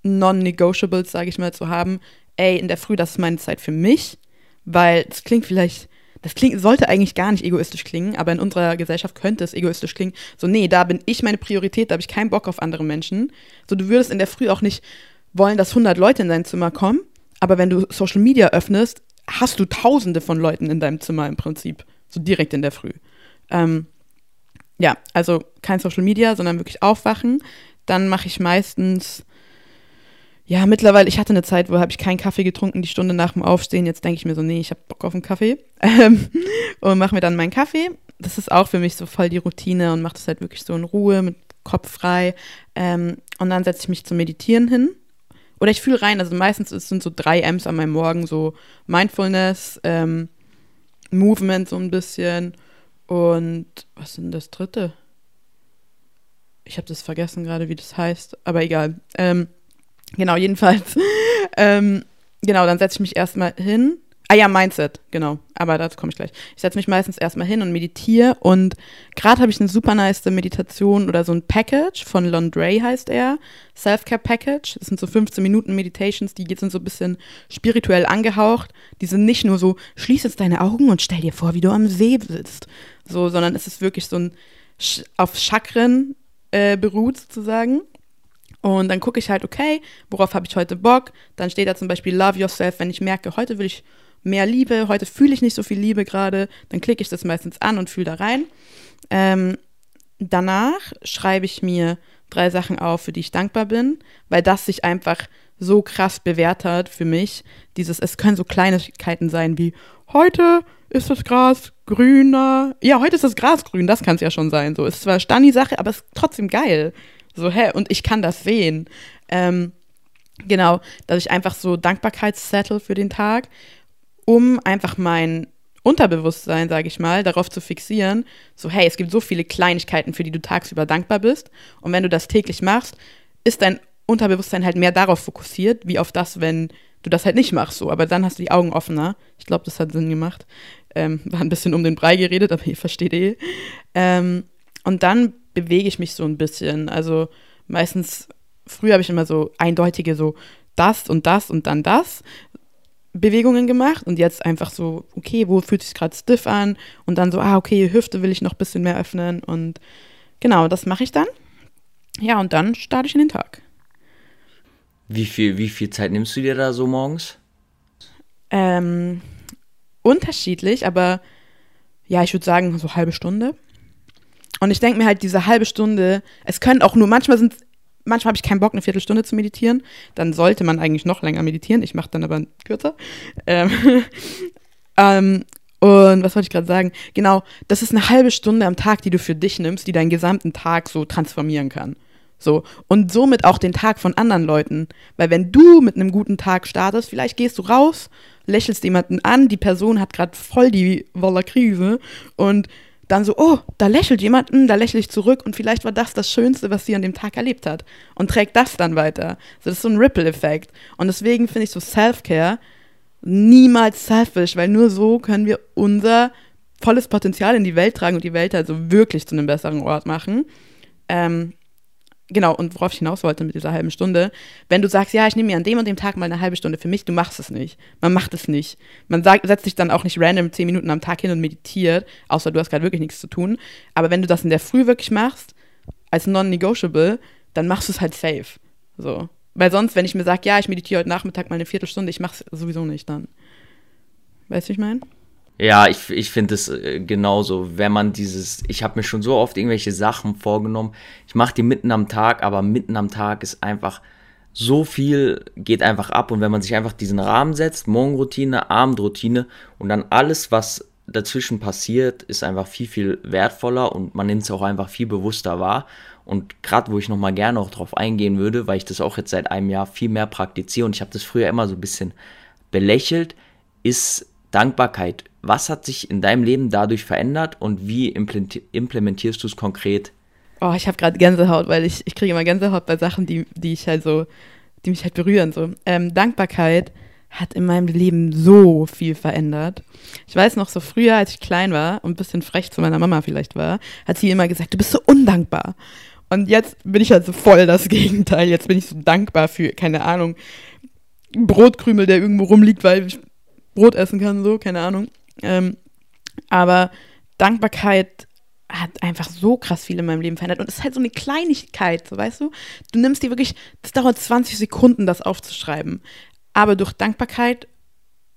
Non-Negotiables, sage ich mal, zu haben. Ey, in der Früh, das ist meine Zeit für mich, weil es klingt vielleicht das klingt, sollte eigentlich gar nicht egoistisch klingen, aber in unserer Gesellschaft könnte es egoistisch klingen. So, nee, da bin ich meine Priorität, da habe ich keinen Bock auf andere Menschen. So, du würdest in der Früh auch nicht wollen, dass 100 Leute in dein Zimmer kommen, aber wenn du Social Media öffnest, hast du tausende von Leuten in deinem Zimmer im Prinzip. So direkt in der Früh. Ähm, ja, also kein Social Media, sondern wirklich aufwachen. Dann mache ich meistens ja, mittlerweile, ich hatte eine Zeit, wo habe ich keinen Kaffee getrunken, die Stunde nach dem Aufstehen. Jetzt denke ich mir so, nee, ich habe Bock auf einen Kaffee. Ähm, und mache mir dann meinen Kaffee. Das ist auch für mich so voll die Routine und mache das halt wirklich so in Ruhe, mit Kopf frei. Ähm, und dann setze ich mich zum Meditieren hin. Oder ich fühle rein, also meistens sind so drei M's an meinem Morgen, so Mindfulness, ähm, Movement so ein bisschen. Und was ist denn das dritte? Ich habe das vergessen gerade, wie das heißt, aber egal. Ähm, Genau, jedenfalls. ähm, genau, dann setze ich mich erstmal hin. Ah ja, Mindset, genau. Aber dazu komme ich gleich. Ich setze mich meistens erstmal hin und meditiere. Und gerade habe ich eine super nice Meditation oder so ein Package von Londre heißt er. Self-Care Package. Das sind so 15 Minuten Meditations, die sind so ein bisschen spirituell angehaucht. Die sind nicht nur so, schließ jetzt deine Augen und stell dir vor, wie du am See sitzt. So, sondern es ist wirklich so ein auf Chakren äh, beruht sozusagen. Und dann gucke ich halt, okay, worauf habe ich heute Bock? Dann steht da zum Beispiel Love Yourself, wenn ich merke, heute will ich mehr Liebe, heute fühle ich nicht so viel Liebe gerade, dann klicke ich das meistens an und fühle da rein. Ähm, danach schreibe ich mir drei Sachen auf, für die ich dankbar bin, weil das sich einfach so krass bewährt hat für mich. Dieses, es können so Kleinigkeiten sein wie, heute ist das Gras grüner. Ja, heute ist das Gras grün, das kann es ja schon sein. So, ist zwar Stani-Sache, aber es ist trotzdem geil. So, hä, und ich kann das sehen. Ähm, genau, dass ich einfach so Dankbarkeitszettel für den Tag, um einfach mein Unterbewusstsein, sage ich mal, darauf zu fixieren, so hey, es gibt so viele Kleinigkeiten, für die du tagsüber dankbar bist. Und wenn du das täglich machst, ist dein Unterbewusstsein halt mehr darauf fokussiert, wie auf das, wenn du das halt nicht machst. So. Aber dann hast du die Augen offener. Ich glaube, das hat Sinn gemacht. Ähm, war ein bisschen um den Brei geredet, aber ihr versteht eh. Ähm, und dann bewege ich mich so ein bisschen. Also meistens, früher habe ich immer so eindeutige, so das und das und dann das. Bewegungen gemacht und jetzt einfach so, okay, wo fühlt sich gerade stiff an und dann so, ah, okay, Hüfte will ich noch ein bisschen mehr öffnen und genau, das mache ich dann. Ja, und dann starte ich in den Tag. Wie viel, wie viel Zeit nimmst du dir da so morgens? Ähm, unterschiedlich, aber ja, ich würde sagen, so halbe Stunde. Und ich denke mir halt, diese halbe Stunde, es können auch nur, manchmal sind manchmal habe ich keinen Bock, eine Viertelstunde zu meditieren. Dann sollte man eigentlich noch länger meditieren. Ich mache dann aber kürzer. Ähm, ähm, und was wollte ich gerade sagen? Genau, das ist eine halbe Stunde am Tag, die du für dich nimmst, die deinen gesamten Tag so transformieren kann. So. Und somit auch den Tag von anderen Leuten. Weil wenn du mit einem guten Tag startest, vielleicht gehst du raus, lächelst jemanden an, die Person hat gerade voll die Woller Krise und dann so, oh, da lächelt jemand, mh, hm, da lächle ich zurück und vielleicht war das das Schönste, was sie an dem Tag erlebt hat und trägt das dann weiter. So, das ist so ein Ripple-Effekt. Und deswegen finde ich so Self-Care niemals selfish, weil nur so können wir unser volles Potenzial in die Welt tragen und die Welt also wirklich zu einem besseren Ort machen. Ähm, genau, und worauf ich hinaus wollte mit dieser halben Stunde, wenn du sagst, ja, ich nehme mir an dem und dem Tag mal eine halbe Stunde für mich, du machst es nicht. Man macht es nicht. Man sagt, setzt sich dann auch nicht random zehn Minuten am Tag hin und meditiert, außer du hast gerade wirklich nichts zu tun. Aber wenn du das in der Früh wirklich machst, als non-negotiable, dann machst du es halt safe. So. Weil sonst, wenn ich mir sage, ja, ich meditiere heute Nachmittag mal eine Viertelstunde, ich mache es sowieso nicht dann. Weißt du, wie ich meine? Ja, ich, ich finde es äh, genauso. Wenn man dieses, ich habe mir schon so oft irgendwelche Sachen vorgenommen. Ich mache die mitten am Tag, aber mitten am Tag ist einfach so viel, geht einfach ab. Und wenn man sich einfach diesen Rahmen setzt, Morgenroutine, Abendroutine und dann alles, was dazwischen passiert, ist einfach viel, viel wertvoller und man nimmt es auch einfach viel bewusster wahr. Und gerade wo ich nochmal gerne auch drauf eingehen würde, weil ich das auch jetzt seit einem Jahr viel mehr praktiziere und ich habe das früher immer so ein bisschen belächelt, ist Dankbarkeit. Was hat sich in deinem Leben dadurch verändert und wie implementierst du es konkret? Oh, ich habe gerade Gänsehaut, weil ich, ich kriege immer Gänsehaut bei Sachen, die, die ich halt so, die mich halt berühren. So. Ähm, Dankbarkeit hat in meinem Leben so viel verändert. Ich weiß noch, so früher, als ich klein war und ein bisschen frech zu meiner Mama vielleicht war, hat sie immer gesagt, du bist so undankbar. Und jetzt bin ich halt so voll das Gegenteil. Jetzt bin ich so dankbar für, keine Ahnung, Brotkrümel, der irgendwo rumliegt, weil ich Brot essen kann, so, keine Ahnung. Ähm, aber Dankbarkeit hat einfach so krass viel in meinem Leben verändert. Und es ist halt so eine Kleinigkeit, so weißt du? Du nimmst dir wirklich, das dauert 20 Sekunden, das aufzuschreiben. Aber durch Dankbarkeit,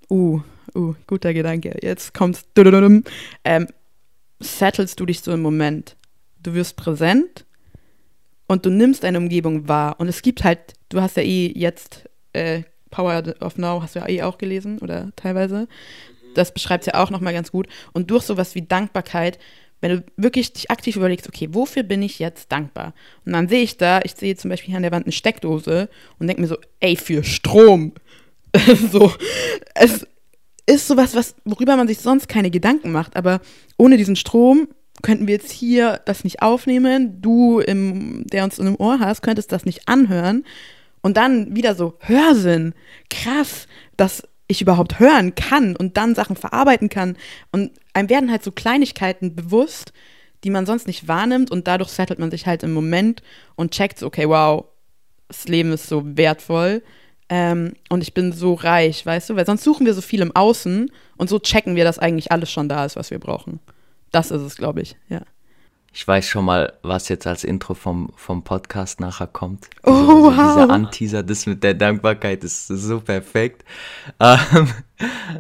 uh, uh, guter Gedanke, jetzt kommt's, ähm, settelst du dich so im Moment. Du wirst präsent und du nimmst deine Umgebung wahr. Und es gibt halt, du hast ja eh jetzt äh, Power of Now hast du ja eh auch gelesen oder teilweise. Das beschreibt es ja auch nochmal ganz gut. Und durch sowas wie Dankbarkeit, wenn du wirklich dich aktiv überlegst, okay, wofür bin ich jetzt dankbar? Und dann sehe ich da, ich sehe zum Beispiel hier an der Wand eine Steckdose und denke mir so, ey, für Strom. so, es ist sowas, was, worüber man sich sonst keine Gedanken macht. Aber ohne diesen Strom könnten wir jetzt hier das nicht aufnehmen. Du, im, der uns in dem Ohr hast, könntest das nicht anhören. Und dann wieder so Hörsinn. Krass, dass ich überhaupt hören kann und dann Sachen verarbeiten kann. Und einem werden halt so Kleinigkeiten bewusst, die man sonst nicht wahrnimmt und dadurch settelt man sich halt im Moment und checkt okay, wow, das Leben ist so wertvoll ähm, und ich bin so reich, weißt du? Weil sonst suchen wir so viel im Außen und so checken wir, dass eigentlich alles schon da ist, was wir brauchen. Das ist es, glaube ich, ja. Ich weiß schon mal, was jetzt als Intro vom, vom Podcast nachher kommt. Oh, also, wow. Dieser Anteaser, das mit der Dankbarkeit ist so perfekt. Ähm,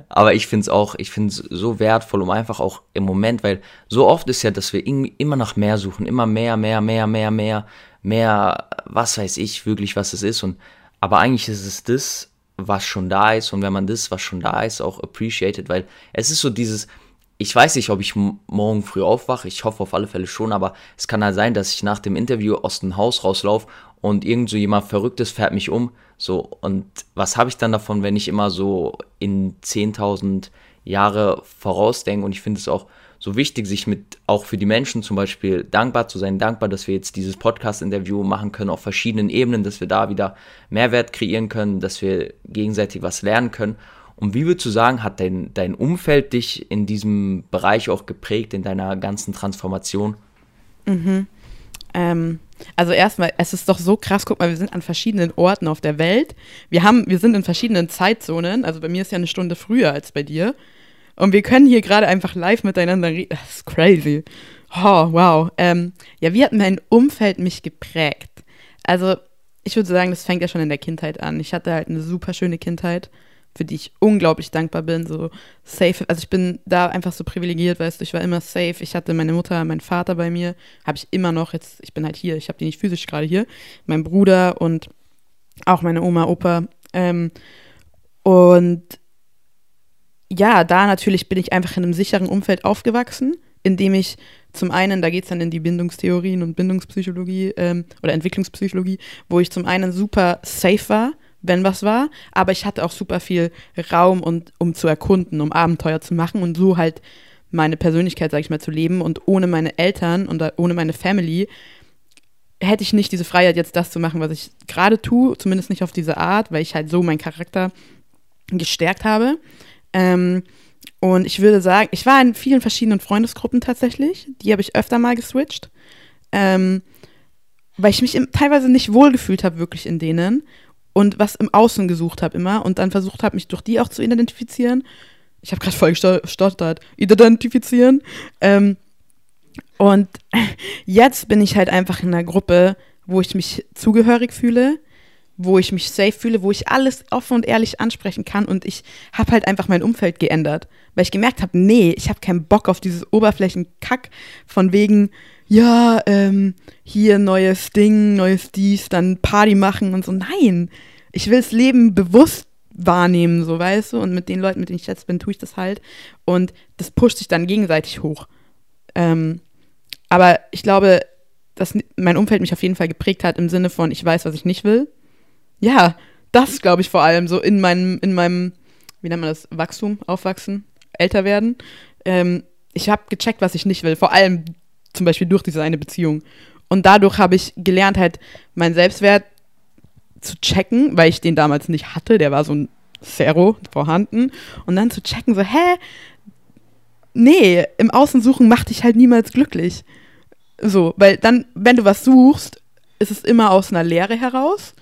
aber ich finde es auch, ich finde es so wertvoll, um einfach auch im Moment, weil so oft ist ja, dass wir irgendwie immer nach mehr suchen, immer mehr, mehr, mehr, mehr, mehr, mehr, was weiß ich wirklich, was es ist. Und aber eigentlich ist es das, was schon da ist. Und wenn man das, was schon da ist, auch appreciated, weil es ist so dieses, ich weiß nicht, ob ich morgen früh aufwache. Ich hoffe auf alle Fälle schon, aber es kann halt sein, dass ich nach dem Interview aus dem Haus rauslaufe und irgend so jemand Verrücktes fährt mich um. So, und was habe ich dann davon, wenn ich immer so in 10.000 Jahre vorausdenke? Und ich finde es auch so wichtig, sich mit auch für die Menschen zum Beispiel dankbar zu sein, dankbar, dass wir jetzt dieses Podcast-Interview machen können auf verschiedenen Ebenen, dass wir da wieder Mehrwert kreieren können, dass wir gegenseitig was lernen können. Und wie würdest du sagen, hat dein, dein Umfeld dich in diesem Bereich auch geprägt, in deiner ganzen Transformation? Mhm. Ähm, also erstmal, es ist doch so krass, guck mal, wir sind an verschiedenen Orten auf der Welt. Wir haben, wir sind in verschiedenen Zeitzonen. Also bei mir ist ja eine Stunde früher als bei dir. Und wir können hier gerade einfach live miteinander reden. Das ist crazy. Oh, wow. Ähm, ja, wie hat mein Umfeld mich geprägt? Also, ich würde sagen, das fängt ja schon in der Kindheit an. Ich hatte halt eine super schöne Kindheit für die ich unglaublich dankbar bin. So safe, also ich bin da einfach so privilegiert, weißt du, ich war immer safe. Ich hatte meine Mutter, meinen Vater bei mir, habe ich immer noch. Jetzt, ich bin halt hier, ich habe die nicht physisch gerade hier. Mein Bruder und auch meine Oma, Opa. Ähm, und ja, da natürlich bin ich einfach in einem sicheren Umfeld aufgewachsen, in dem ich zum einen, da geht es dann in die Bindungstheorien und Bindungspsychologie ähm, oder Entwicklungspsychologie, wo ich zum einen super safe war wenn was war, aber ich hatte auch super viel Raum, und, um zu erkunden, um Abenteuer zu machen und so halt meine Persönlichkeit, sag ich mal, zu leben. Und ohne meine Eltern und ohne meine Family hätte ich nicht diese Freiheit, jetzt das zu machen, was ich gerade tue, zumindest nicht auf diese Art, weil ich halt so meinen Charakter gestärkt habe. Ähm, und ich würde sagen, ich war in vielen verschiedenen Freundesgruppen tatsächlich. Die habe ich öfter mal geswitcht. Ähm, weil ich mich im, teilweise nicht wohlgefühlt habe, wirklich in denen und was im Außen gesucht habe immer und dann versucht habe, mich durch die auch zu identifizieren. Ich habe gerade voll gestottert. Identifizieren. Ähm, und jetzt bin ich halt einfach in einer Gruppe, wo ich mich zugehörig fühle, wo ich mich safe fühle, wo ich alles offen und ehrlich ansprechen kann. Und ich habe halt einfach mein Umfeld geändert, weil ich gemerkt habe, nee, ich habe keinen Bock auf dieses Oberflächenkack von wegen, ja, ähm, hier neues Ding, neues dies, dann Party machen und so. Nein, ich will das Leben bewusst wahrnehmen, so weißt du, und mit den Leuten, mit denen ich jetzt bin, tue ich das halt. Und das pusht sich dann gegenseitig hoch. Ähm, aber ich glaube, dass mein Umfeld mich auf jeden Fall geprägt hat im Sinne von, ich weiß, was ich nicht will. Ja, das glaube ich vor allem so in meinem, in meinem, wie nennt man das, Wachstum, Aufwachsen, älter werden. Ähm, ich habe gecheckt, was ich nicht will. Vor allem zum Beispiel durch diese eine Beziehung. Und dadurch habe ich gelernt, halt meinen Selbstwert zu checken, weil ich den damals nicht hatte. Der war so ein Zero vorhanden. Und dann zu checken, so, hä? Nee, im Außensuchen macht dich halt niemals glücklich. So, weil dann, wenn du was suchst, ist es immer aus einer Leere heraus.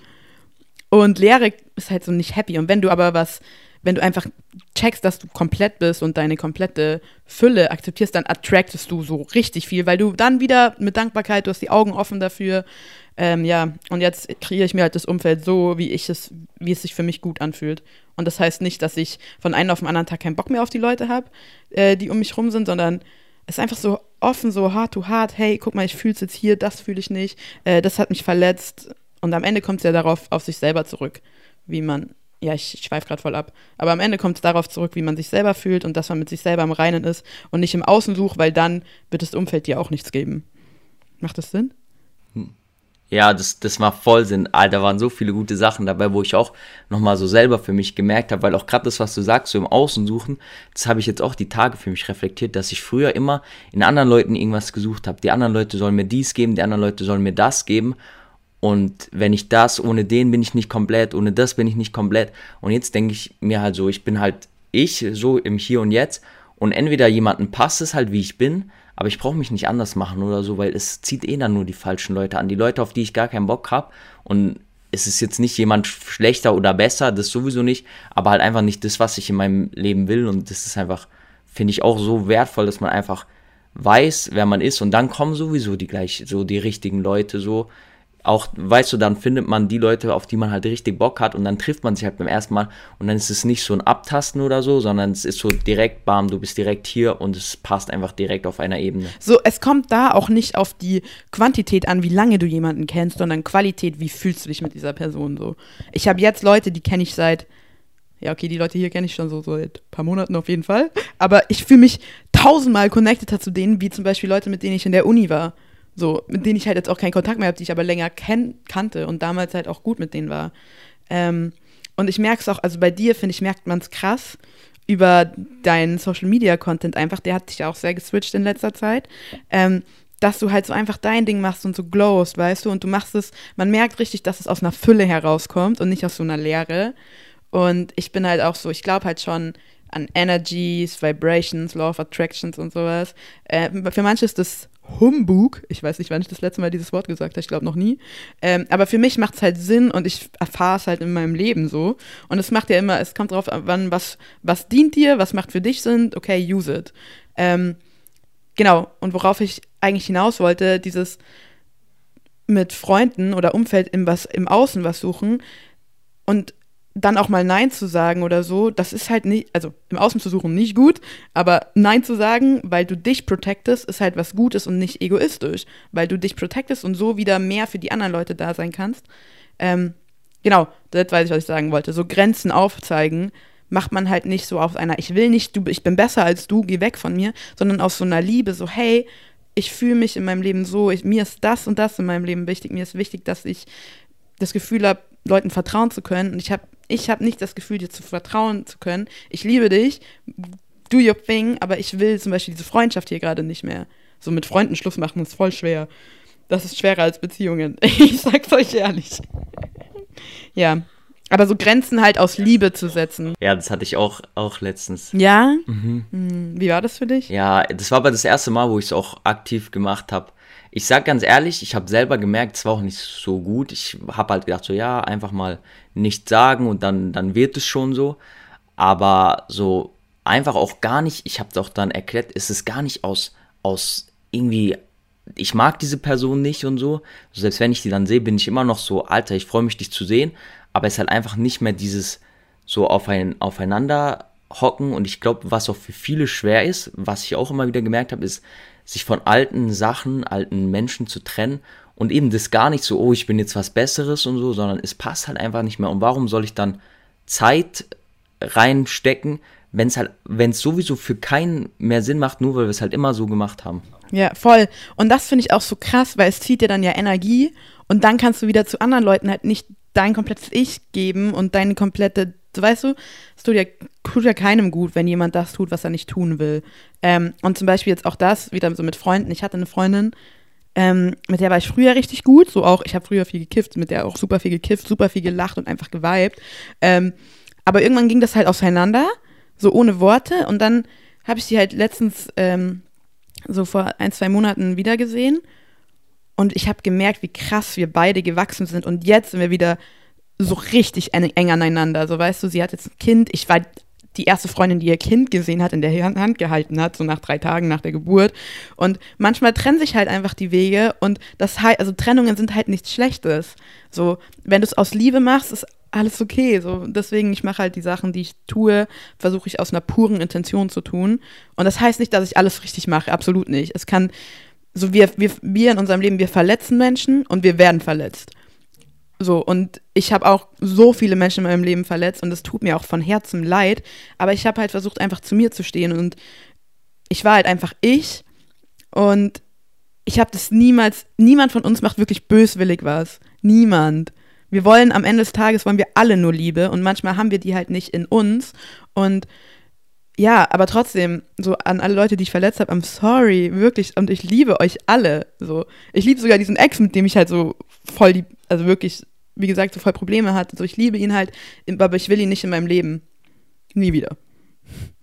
Und Leere ist halt so nicht happy. Und wenn du aber was wenn du einfach checkst, dass du komplett bist und deine komplette Fülle akzeptierst, dann attractest du so richtig viel, weil du dann wieder mit Dankbarkeit, du hast die Augen offen dafür. Ähm, ja, und jetzt kreiere ich mir halt das Umfeld so, wie ich es, wie es sich für mich gut anfühlt. Und das heißt nicht, dass ich von einem auf den anderen Tag keinen Bock mehr auf die Leute habe, äh, die um mich rum sind, sondern es ist einfach so offen, so hart to hart. Hey, guck mal, ich fühle es jetzt hier, das fühle ich nicht, äh, das hat mich verletzt. Und am Ende kommt es ja darauf auf sich selber zurück, wie man ja, ich, schweife gerade voll ab. Aber am Ende kommt es darauf zurück, wie man sich selber fühlt und dass man mit sich selber im Reinen ist und nicht im Außen sucht, weil dann wird das Umfeld dir auch nichts geben. Macht das Sinn? Hm. Ja, das, das macht voll Sinn. Alter, waren so viele gute Sachen dabei, wo ich auch nochmal so selber für mich gemerkt habe, weil auch gerade das, was du sagst, so im Außen suchen, das habe ich jetzt auch die Tage für mich reflektiert, dass ich früher immer in anderen Leuten irgendwas gesucht habe. Die anderen Leute sollen mir dies geben, die anderen Leute sollen mir das geben. Und wenn ich das, ohne den bin ich nicht komplett, ohne das bin ich nicht komplett. Und jetzt denke ich mir halt so, ich bin halt ich, so im Hier und Jetzt. Und entweder jemanden passt es halt, wie ich bin, aber ich brauche mich nicht anders machen oder so, weil es zieht eh dann nur die falschen Leute an. Die Leute, auf die ich gar keinen Bock habe. Und es ist jetzt nicht jemand schlechter oder besser, das sowieso nicht, aber halt einfach nicht das, was ich in meinem Leben will. Und das ist einfach, finde ich auch so wertvoll, dass man einfach weiß, wer man ist und dann kommen sowieso die gleich so die richtigen Leute so auch, weißt du, dann findet man die Leute, auf die man halt richtig Bock hat und dann trifft man sich halt beim ersten Mal und dann ist es nicht so ein Abtasten oder so, sondern es ist so direkt, bam, du bist direkt hier und es passt einfach direkt auf einer Ebene. So, es kommt da auch nicht auf die Quantität an, wie lange du jemanden kennst, sondern Qualität, wie fühlst du dich mit dieser Person so. Ich habe jetzt Leute, die kenne ich seit, ja, okay, die Leute hier kenne ich schon so seit ein paar Monaten auf jeden Fall, aber ich fühle mich tausendmal connected zu denen, wie zum Beispiel Leute, mit denen ich in der Uni war. So, mit denen ich halt jetzt auch keinen Kontakt mehr habe, die ich aber länger kannte und damals halt auch gut mit denen war. Ähm, und ich merke es auch, also bei dir, finde ich, merkt man es krass über deinen Social Media Content einfach. Der hat sich auch sehr geswitcht in letzter Zeit. Ähm, dass du halt so einfach dein Ding machst und so glowst, weißt du, und du machst es, man merkt richtig, dass es aus einer Fülle herauskommt und nicht aus so einer Leere. Und ich bin halt auch so, ich glaube halt schon an Energies, Vibrations, Law of Attractions und sowas. Äh, für manche ist das Humbug. Ich weiß nicht, wann ich das letzte Mal dieses Wort gesagt habe, ich glaube noch nie. Ähm, aber für mich macht es halt Sinn und ich erfahre es halt in meinem Leben so. Und es macht ja immer, es kommt drauf an, was, was dient dir, was macht für dich Sinn, okay, use it. Ähm, genau, und worauf ich eigentlich hinaus wollte, dieses mit Freunden oder Umfeld im, was, im Außen was suchen und dann auch mal Nein zu sagen oder so, das ist halt nicht, also im Außen zu suchen nicht gut, aber Nein zu sagen, weil du dich protectest, ist halt was Gutes und nicht egoistisch, weil du dich protectest und so wieder mehr für die anderen Leute da sein kannst. Ähm, genau, das weiß ich, was ich sagen wollte. So Grenzen aufzeigen macht man halt nicht so auf einer, ich will nicht, du, ich bin besser als du, geh weg von mir, sondern aus so einer Liebe, so hey, ich fühle mich in meinem Leben so, ich, mir ist das und das in meinem Leben wichtig, mir ist wichtig, dass ich das Gefühl habe, Leuten vertrauen zu können und ich habe ich habe nicht das Gefühl, dir zu vertrauen zu können. Ich liebe dich, do your thing, aber ich will zum Beispiel diese Freundschaft hier gerade nicht mehr. So mit Freunden Schluss machen ist voll schwer. Das ist schwerer als Beziehungen. Ich sag's euch ehrlich. ja. Aber so Grenzen halt aus Liebe zu setzen. Ja, das hatte ich auch, auch letztens. Ja? Mhm. Hm, wie war das für dich? Ja, das war aber das erste Mal, wo ich es auch aktiv gemacht habe ich sag ganz ehrlich, ich habe selber gemerkt, es war auch nicht so gut. Ich habe halt gedacht, so ja, einfach mal nichts sagen und dann, dann wird es schon so. Aber so einfach auch gar nicht, ich habe auch dann erklärt, ist es gar nicht aus, aus irgendwie, ich mag diese Person nicht und so. Selbst wenn ich die dann sehe, bin ich immer noch so, Alter, ich freue mich, dich zu sehen. Aber es ist halt einfach nicht mehr dieses so auf ein, aufeinander hocken. Und ich glaube, was auch für viele schwer ist, was ich auch immer wieder gemerkt habe, ist, sich von alten Sachen, alten Menschen zu trennen und eben das gar nicht so, oh, ich bin jetzt was Besseres und so, sondern es passt halt einfach nicht mehr. Und warum soll ich dann Zeit reinstecken, wenn es halt, wenn es sowieso für keinen mehr Sinn macht, nur weil wir es halt immer so gemacht haben. Ja, voll. Und das finde ich auch so krass, weil es zieht dir dann ja Energie und dann kannst du wieder zu anderen Leuten halt nicht dein komplettes Ich geben und deine komplette so weißt du, es tut ja, tut ja keinem gut, wenn jemand das tut, was er nicht tun will. Ähm, und zum Beispiel jetzt auch das, wieder so mit Freunden. Ich hatte eine Freundin, ähm, mit der war ich früher richtig gut, so auch, ich habe früher viel gekifft, mit der auch super viel gekifft, super viel gelacht und einfach geweibt. Ähm, aber irgendwann ging das halt auseinander, so ohne Worte. Und dann habe ich sie halt letztens ähm, so vor ein, zwei Monaten wiedergesehen. Und ich habe gemerkt, wie krass wir beide gewachsen sind. Und jetzt sind wir wieder so richtig eng aneinander. So weißt du, sie hat jetzt ein Kind. Ich war die erste Freundin, die ihr Kind gesehen hat, in der Hand gehalten hat, so nach drei Tagen nach der Geburt. Und manchmal trennen sich halt einfach die Wege und das also Trennungen sind halt nichts Schlechtes. So, wenn du es aus Liebe machst, ist alles okay. So, deswegen, ich mache halt die Sachen, die ich tue, versuche ich aus einer puren Intention zu tun. Und das heißt nicht, dass ich alles richtig mache, absolut nicht. Es kann, so wir, wir, wir in unserem Leben, wir verletzen Menschen und wir werden verletzt. So, und ich habe auch so viele Menschen in meinem Leben verletzt und es tut mir auch von Herzen leid. Aber ich habe halt versucht, einfach zu mir zu stehen und ich war halt einfach ich und ich habe das niemals, niemand von uns macht wirklich böswillig was. Niemand. Wir wollen am Ende des Tages, wollen wir alle nur Liebe und manchmal haben wir die halt nicht in uns und ja, aber trotzdem, so an alle Leute, die ich verletzt habe, I'm sorry, wirklich. Und ich liebe euch alle. So. Ich liebe sogar diesen Ex, mit dem ich halt so voll die, also wirklich, wie gesagt, so voll Probleme hatte. So, ich liebe ihn halt, aber ich will ihn nicht in meinem Leben. Nie wieder.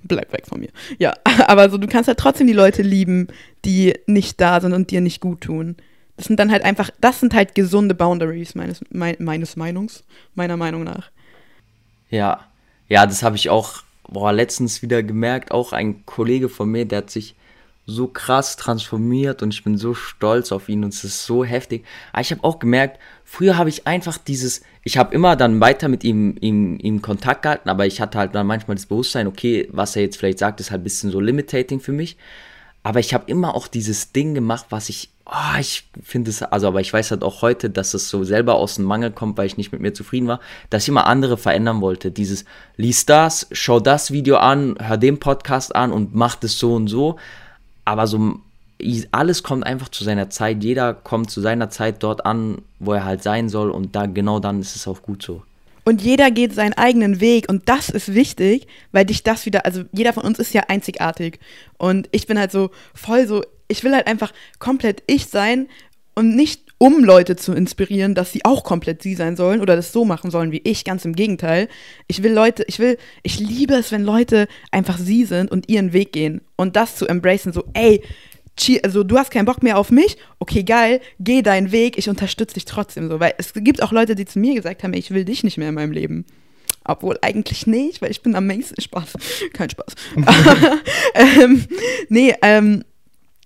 Bleib weg von mir. Ja, aber so, du kannst halt trotzdem die Leute lieben, die nicht da sind und dir nicht gut tun. Das sind dann halt einfach, das sind halt gesunde Boundaries meines, mein, meines Meinungs, meiner Meinung nach. Ja, ja, das habe ich auch boah, letztens wieder gemerkt, auch ein Kollege von mir, der hat sich so krass transformiert und ich bin so stolz auf ihn und es ist so heftig. Aber ich habe auch gemerkt, früher habe ich einfach dieses, ich habe immer dann weiter mit ihm, ihm, ihm Kontakt gehalten, aber ich hatte halt dann manchmal das Bewusstsein, okay, was er jetzt vielleicht sagt, ist halt ein bisschen so limitating für mich. Aber ich habe immer auch dieses Ding gemacht, was ich, oh, ich finde es, also, aber ich weiß halt auch heute, dass es so selber aus dem Mangel kommt, weil ich nicht mit mir zufrieden war, dass ich immer andere verändern wollte. Dieses, lies das, schau das Video an, hör den Podcast an und mach das so und so. Aber so, alles kommt einfach zu seiner Zeit. Jeder kommt zu seiner Zeit dort an, wo er halt sein soll und da, genau dann ist es auch gut so. Und jeder geht seinen eigenen Weg und das ist wichtig, weil dich das wieder, also jeder von uns ist ja einzigartig. Und ich bin halt so voll so, ich will halt einfach komplett ich sein und nicht um Leute zu inspirieren, dass sie auch komplett sie sein sollen oder das so machen sollen wie ich, ganz im Gegenteil. Ich will Leute, ich will, ich liebe es, wenn Leute einfach sie sind und ihren Weg gehen und das zu embracen, so, ey, also du hast keinen Bock mehr auf mich, okay, geil, geh deinen Weg, ich unterstütze dich trotzdem so. Weil es gibt auch Leute, die zu mir gesagt haben, ich will dich nicht mehr in meinem Leben. Obwohl eigentlich nicht, weil ich bin am meisten Spaß. Kein Spaß. ähm, nee, ähm,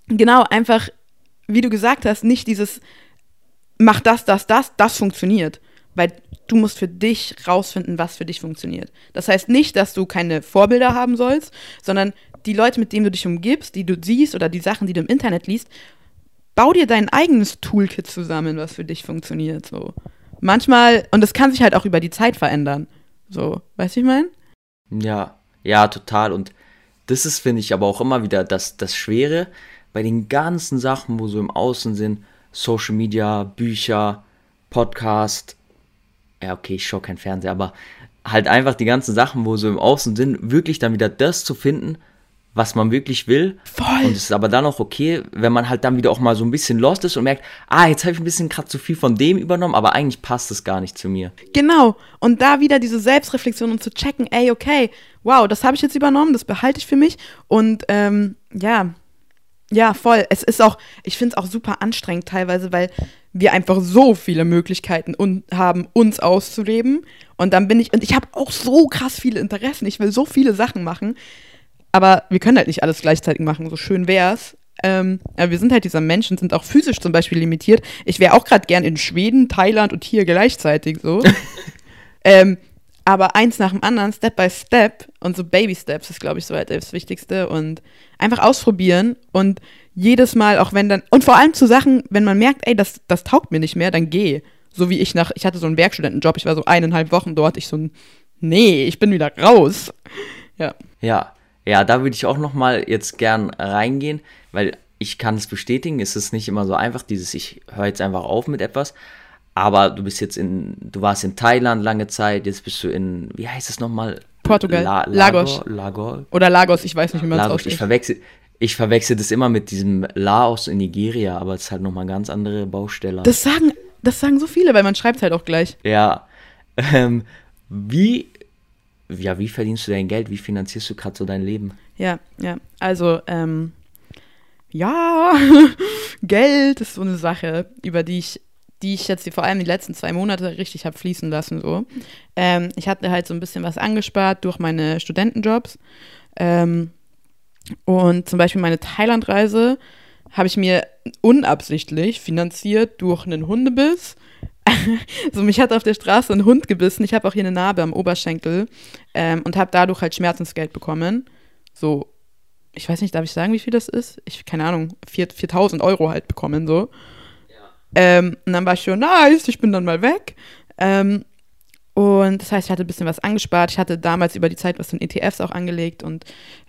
genau, einfach, wie du gesagt hast, nicht dieses, mach das, das, das, das funktioniert. Weil du musst für dich rausfinden, was für dich funktioniert. Das heißt nicht, dass du keine Vorbilder haben sollst, sondern die Leute, mit denen du dich umgibst, die du siehst oder die Sachen, die du im Internet liest, bau dir dein eigenes Toolkit zusammen, was für dich funktioniert. So. Manchmal, und das kann sich halt auch über die Zeit verändern. So, weißt du, ich meine? Ja, ja, total. Und das ist, finde ich, aber auch immer wieder das, das Schwere bei den ganzen Sachen, wo so im Außen sind, Social Media, Bücher, Podcast, ja, okay, ich schaue kein Fernseher, aber halt einfach die ganzen Sachen, wo so im Außen sind, wirklich dann wieder das zu finden, was man wirklich will. Voll. Und es ist aber dann auch okay, wenn man halt dann wieder auch mal so ein bisschen lost ist und merkt, ah, jetzt habe ich ein bisschen gerade zu viel von dem übernommen, aber eigentlich passt es gar nicht zu mir. Genau. Und da wieder diese Selbstreflexion und zu checken, ey, okay, wow, das habe ich jetzt übernommen, das behalte ich für mich. Und ähm, ja, ja, voll. Es ist auch, ich finde es auch super anstrengend teilweise, weil wir einfach so viele Möglichkeiten un haben, uns auszuleben. Und dann bin ich, und ich habe auch so krass viele Interessen. Ich will so viele Sachen machen. Aber wir können halt nicht alles gleichzeitig machen, so schön wär's. Ähm, aber wir sind halt dieser Menschen, sind auch physisch zum Beispiel limitiert. Ich wäre auch gerade gern in Schweden, Thailand und hier gleichzeitig so. ähm, aber eins nach dem anderen, Step by Step und so Baby Steps ist, glaube ich, so halt das Wichtigste und einfach ausprobieren und jedes Mal, auch wenn dann, und vor allem zu Sachen, wenn man merkt, ey, das, das taugt mir nicht mehr, dann geh. So wie ich nach, ich hatte so einen Werkstudentenjob, ich war so eineinhalb Wochen dort, ich so, nee, ich bin wieder raus. Ja. Ja, ja, da würde ich auch noch mal jetzt gern reingehen, weil ich kann es bestätigen, es ist nicht immer so einfach, dieses ich höre jetzt einfach auf mit etwas, aber du bist jetzt in, du warst in Thailand lange Zeit, jetzt bist du in, wie heißt es nochmal? Portugal, La Lagos. Lagos. Oder Lagos, ich weiß nicht, wie man es ausspricht. ich verwechsel, ich verwechsel das immer mit diesem Laos in Nigeria, aber es ist halt nochmal ganz andere Baustelle. Das sagen, das sagen so viele, weil man schreibt halt auch gleich. Ja. Ähm, wie, ja, wie verdienst du dein Geld? Wie finanzierst du gerade so dein Leben? Ja, ja. Also, ähm, ja, Geld ist so eine Sache, über die ich, die ich jetzt vor allem die letzten zwei Monate richtig habe fließen lassen. So. Ähm, ich hatte halt so ein bisschen was angespart durch meine Studentenjobs. Ähm, und zum Beispiel meine Thailandreise habe ich mir unabsichtlich finanziert durch einen Hundebiss. so, mich hat auf der Straße ein Hund gebissen. Ich habe auch hier eine Narbe am Oberschenkel ähm, und habe dadurch halt Schmerzensgeld bekommen. So, ich weiß nicht, darf ich sagen, wie viel das ist? Ich, keine Ahnung, 4000 Euro halt bekommen, so. Ähm, und dann war ich schon, nice, ich bin dann mal weg. Ähm, und das heißt, ich hatte ein bisschen was angespart. Ich hatte damals über die Zeit was in ETFs auch angelegt und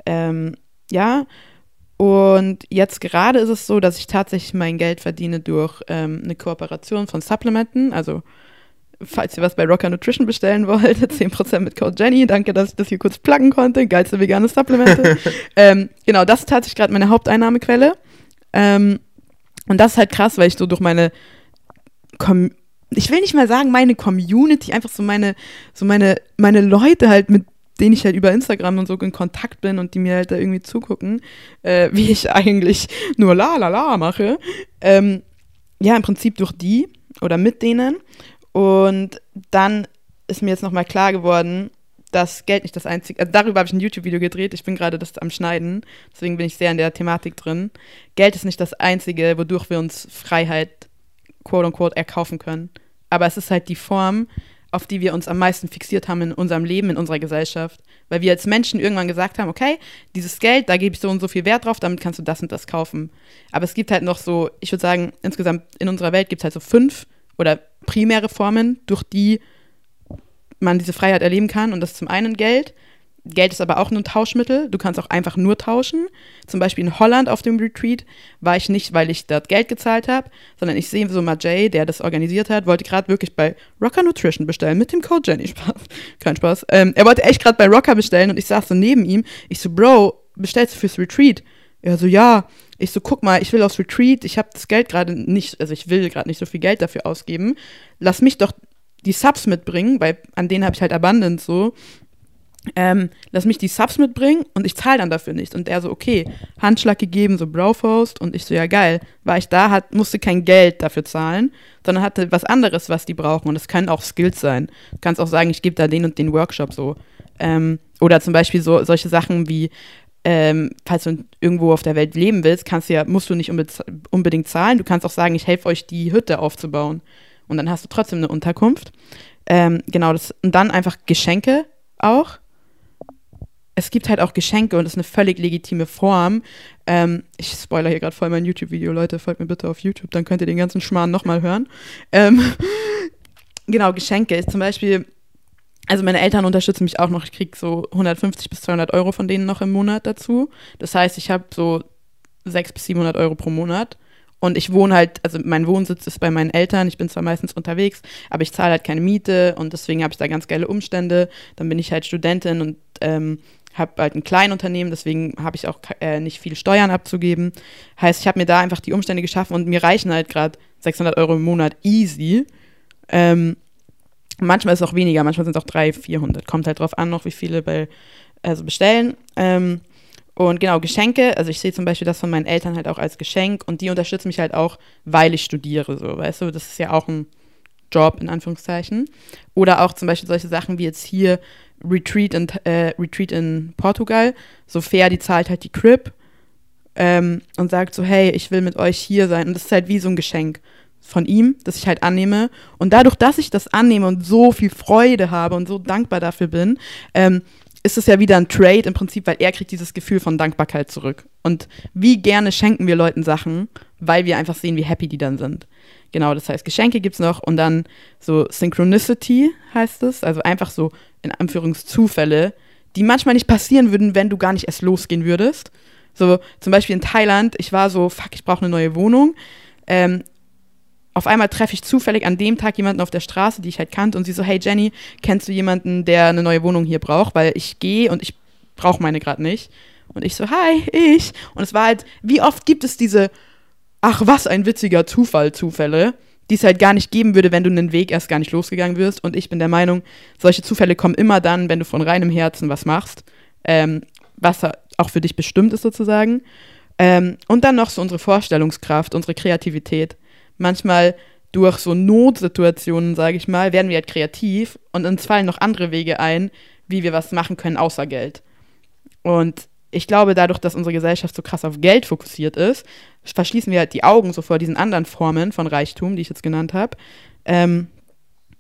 ähm, ja. Und jetzt gerade ist es so, dass ich tatsächlich mein Geld verdiene durch ähm, eine Kooperation von Supplementen. Also, falls ihr was bei Rocker Nutrition bestellen wollt, 10% mit Code Jenny. Danke, dass ich das hier kurz pluggen konnte. Geilste vegane Supplemente. ähm, genau, das ist tatsächlich gerade meine Haupteinnahmequelle. Ähm, und das ist halt krass, weil ich so durch meine Com ich will nicht mal sagen meine Community, einfach so meine, so meine, meine Leute halt, mit denen ich halt über Instagram und so in Kontakt bin und die mir halt da irgendwie zugucken, äh, wie ich eigentlich nur la la la mache. Ähm, ja, im Prinzip durch die oder mit denen. Und dann ist mir jetzt nochmal klar geworden, dass Geld nicht das einzige, also darüber habe ich ein YouTube-Video gedreht, ich bin gerade das am Schneiden, deswegen bin ich sehr in der Thematik drin. Geld ist nicht das einzige, wodurch wir uns Freiheit, quote unquote, erkaufen können. Aber es ist halt die Form, auf die wir uns am meisten fixiert haben in unserem Leben, in unserer Gesellschaft. Weil wir als Menschen irgendwann gesagt haben, okay, dieses Geld, da gebe ich so und so viel Wert drauf, damit kannst du das und das kaufen. Aber es gibt halt noch so, ich würde sagen, insgesamt in unserer Welt gibt es halt so fünf oder primäre Formen, durch die man diese Freiheit erleben kann. Und das ist zum einen Geld. Geld ist aber auch nur ein Tauschmittel. Du kannst auch einfach nur tauschen. Zum Beispiel in Holland auf dem Retreat war ich nicht, weil ich dort Geld gezahlt habe, sondern ich sehe so mal Jay, der das organisiert hat, wollte gerade wirklich bei Rocker Nutrition bestellen mit dem Code Jenny. Spaß. Kein Spaß. Ähm, er wollte echt gerade bei Rocker bestellen und ich saß so neben ihm. Ich so, Bro, bestellst du fürs Retreat? Er so, ja. Ich so, guck mal, ich will aufs Retreat, ich habe das Geld gerade nicht, also ich will gerade nicht so viel Geld dafür ausgeben. Lass mich doch die Subs mitbringen, weil an denen habe ich halt Abundance so. Ähm, lass mich die Subs mitbringen und ich zahle dann dafür nicht. Und er so, okay, Handschlag gegeben, so Browfaust. Und ich so, ja geil. War ich da, hat, musste kein Geld dafür zahlen, sondern hatte was anderes, was die brauchen. Und das können auch Skills sein. Du kannst auch sagen, ich gebe da den und den Workshop so. Ähm, oder zum Beispiel so solche Sachen wie, ähm, falls du irgendwo auf der Welt leben willst, kannst du ja, musst du nicht unbedingt zahlen. Du kannst auch sagen, ich helfe euch, die Hütte aufzubauen und dann hast du trotzdem eine Unterkunft. Ähm, genau, das, und dann einfach Geschenke auch. Es gibt halt auch Geschenke und das ist eine völlig legitime Form. Ähm, ich spoiler hier gerade voll mein YouTube-Video, Leute, folgt mir bitte auf YouTube, dann könnt ihr den ganzen Schmarrn nochmal hören. Ähm, genau, Geschenke ist zum Beispiel, also meine Eltern unterstützen mich auch noch, ich kriege so 150 bis 200 Euro von denen noch im Monat dazu. Das heißt, ich habe so 600 bis 700 Euro pro Monat. Und ich wohne halt, also mein Wohnsitz ist bei meinen Eltern. Ich bin zwar meistens unterwegs, aber ich zahle halt keine Miete und deswegen habe ich da ganz geile Umstände. Dann bin ich halt Studentin und ähm, habe halt ein Kleinunternehmen, deswegen habe ich auch äh, nicht viel Steuern abzugeben. Heißt, ich habe mir da einfach die Umstände geschaffen und mir reichen halt gerade 600 Euro im Monat easy. Ähm, manchmal ist es auch weniger, manchmal sind es auch 300, 400. Kommt halt drauf an, noch wie viele bei, also bestellen. Ähm, und genau, Geschenke, also ich sehe zum Beispiel das von meinen Eltern halt auch als Geschenk und die unterstützen mich halt auch, weil ich studiere, so, weißt du, das ist ja auch ein Job in Anführungszeichen. Oder auch zum Beispiel solche Sachen wie jetzt hier Retreat in, äh, Retreat in Portugal. So fair, die zahlt halt die Crib ähm, und sagt so, hey, ich will mit euch hier sein. Und das ist halt wie so ein Geschenk von ihm, das ich halt annehme. Und dadurch, dass ich das annehme und so viel Freude habe und so dankbar dafür bin, ähm, ist es ja wieder ein Trade im Prinzip, weil er kriegt dieses Gefühl von Dankbarkeit zurück. Und wie gerne schenken wir Leuten Sachen, weil wir einfach sehen, wie happy die dann sind. Genau, das heißt, Geschenke gibt es noch und dann so Synchronicity heißt es, also einfach so in Anführungszufälle, die manchmal nicht passieren würden, wenn du gar nicht erst losgehen würdest. So zum Beispiel in Thailand, ich war so, fuck, ich brauche eine neue Wohnung. Ähm, auf einmal treffe ich zufällig an dem Tag jemanden auf der Straße, die ich halt kannte, und sie so, hey Jenny, kennst du jemanden, der eine neue Wohnung hier braucht? Weil ich gehe und ich brauche meine gerade nicht. Und ich so, hi, ich. Und es war halt, wie oft gibt es diese, ach was, ein witziger Zufall, Zufälle, die es halt gar nicht geben würde, wenn du einen Weg erst gar nicht losgegangen wirst. Und ich bin der Meinung, solche Zufälle kommen immer dann, wenn du von reinem Herzen was machst, ähm, was auch für dich bestimmt ist sozusagen. Ähm, und dann noch so unsere Vorstellungskraft, unsere Kreativität manchmal durch so Notsituationen, sage ich mal, werden wir halt kreativ und uns fallen noch andere Wege ein, wie wir was machen können außer Geld. Und ich glaube, dadurch, dass unsere Gesellschaft so krass auf Geld fokussiert ist, verschließen wir halt die Augen so vor diesen anderen Formen von Reichtum, die ich jetzt genannt habe. Ähm,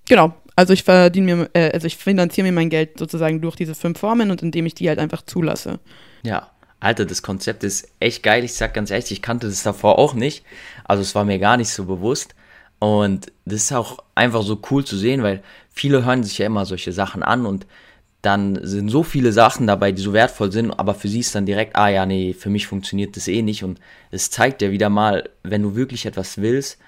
genau, also ich verdiene mir, äh, also ich finanziere mir mein Geld sozusagen durch diese fünf Formen und indem ich die halt einfach zulasse. Ja, Alter, das Konzept ist echt geil. Ich sag ganz ehrlich, ich kannte das davor auch nicht. Also es war mir gar nicht so bewusst. Und das ist auch einfach so cool zu sehen, weil viele hören sich ja immer solche Sachen an und dann sind so viele Sachen dabei, die so wertvoll sind, aber für sie ist dann direkt, ah ja, nee, für mich funktioniert das eh nicht. Und es zeigt ja wieder mal, wenn du wirklich etwas willst,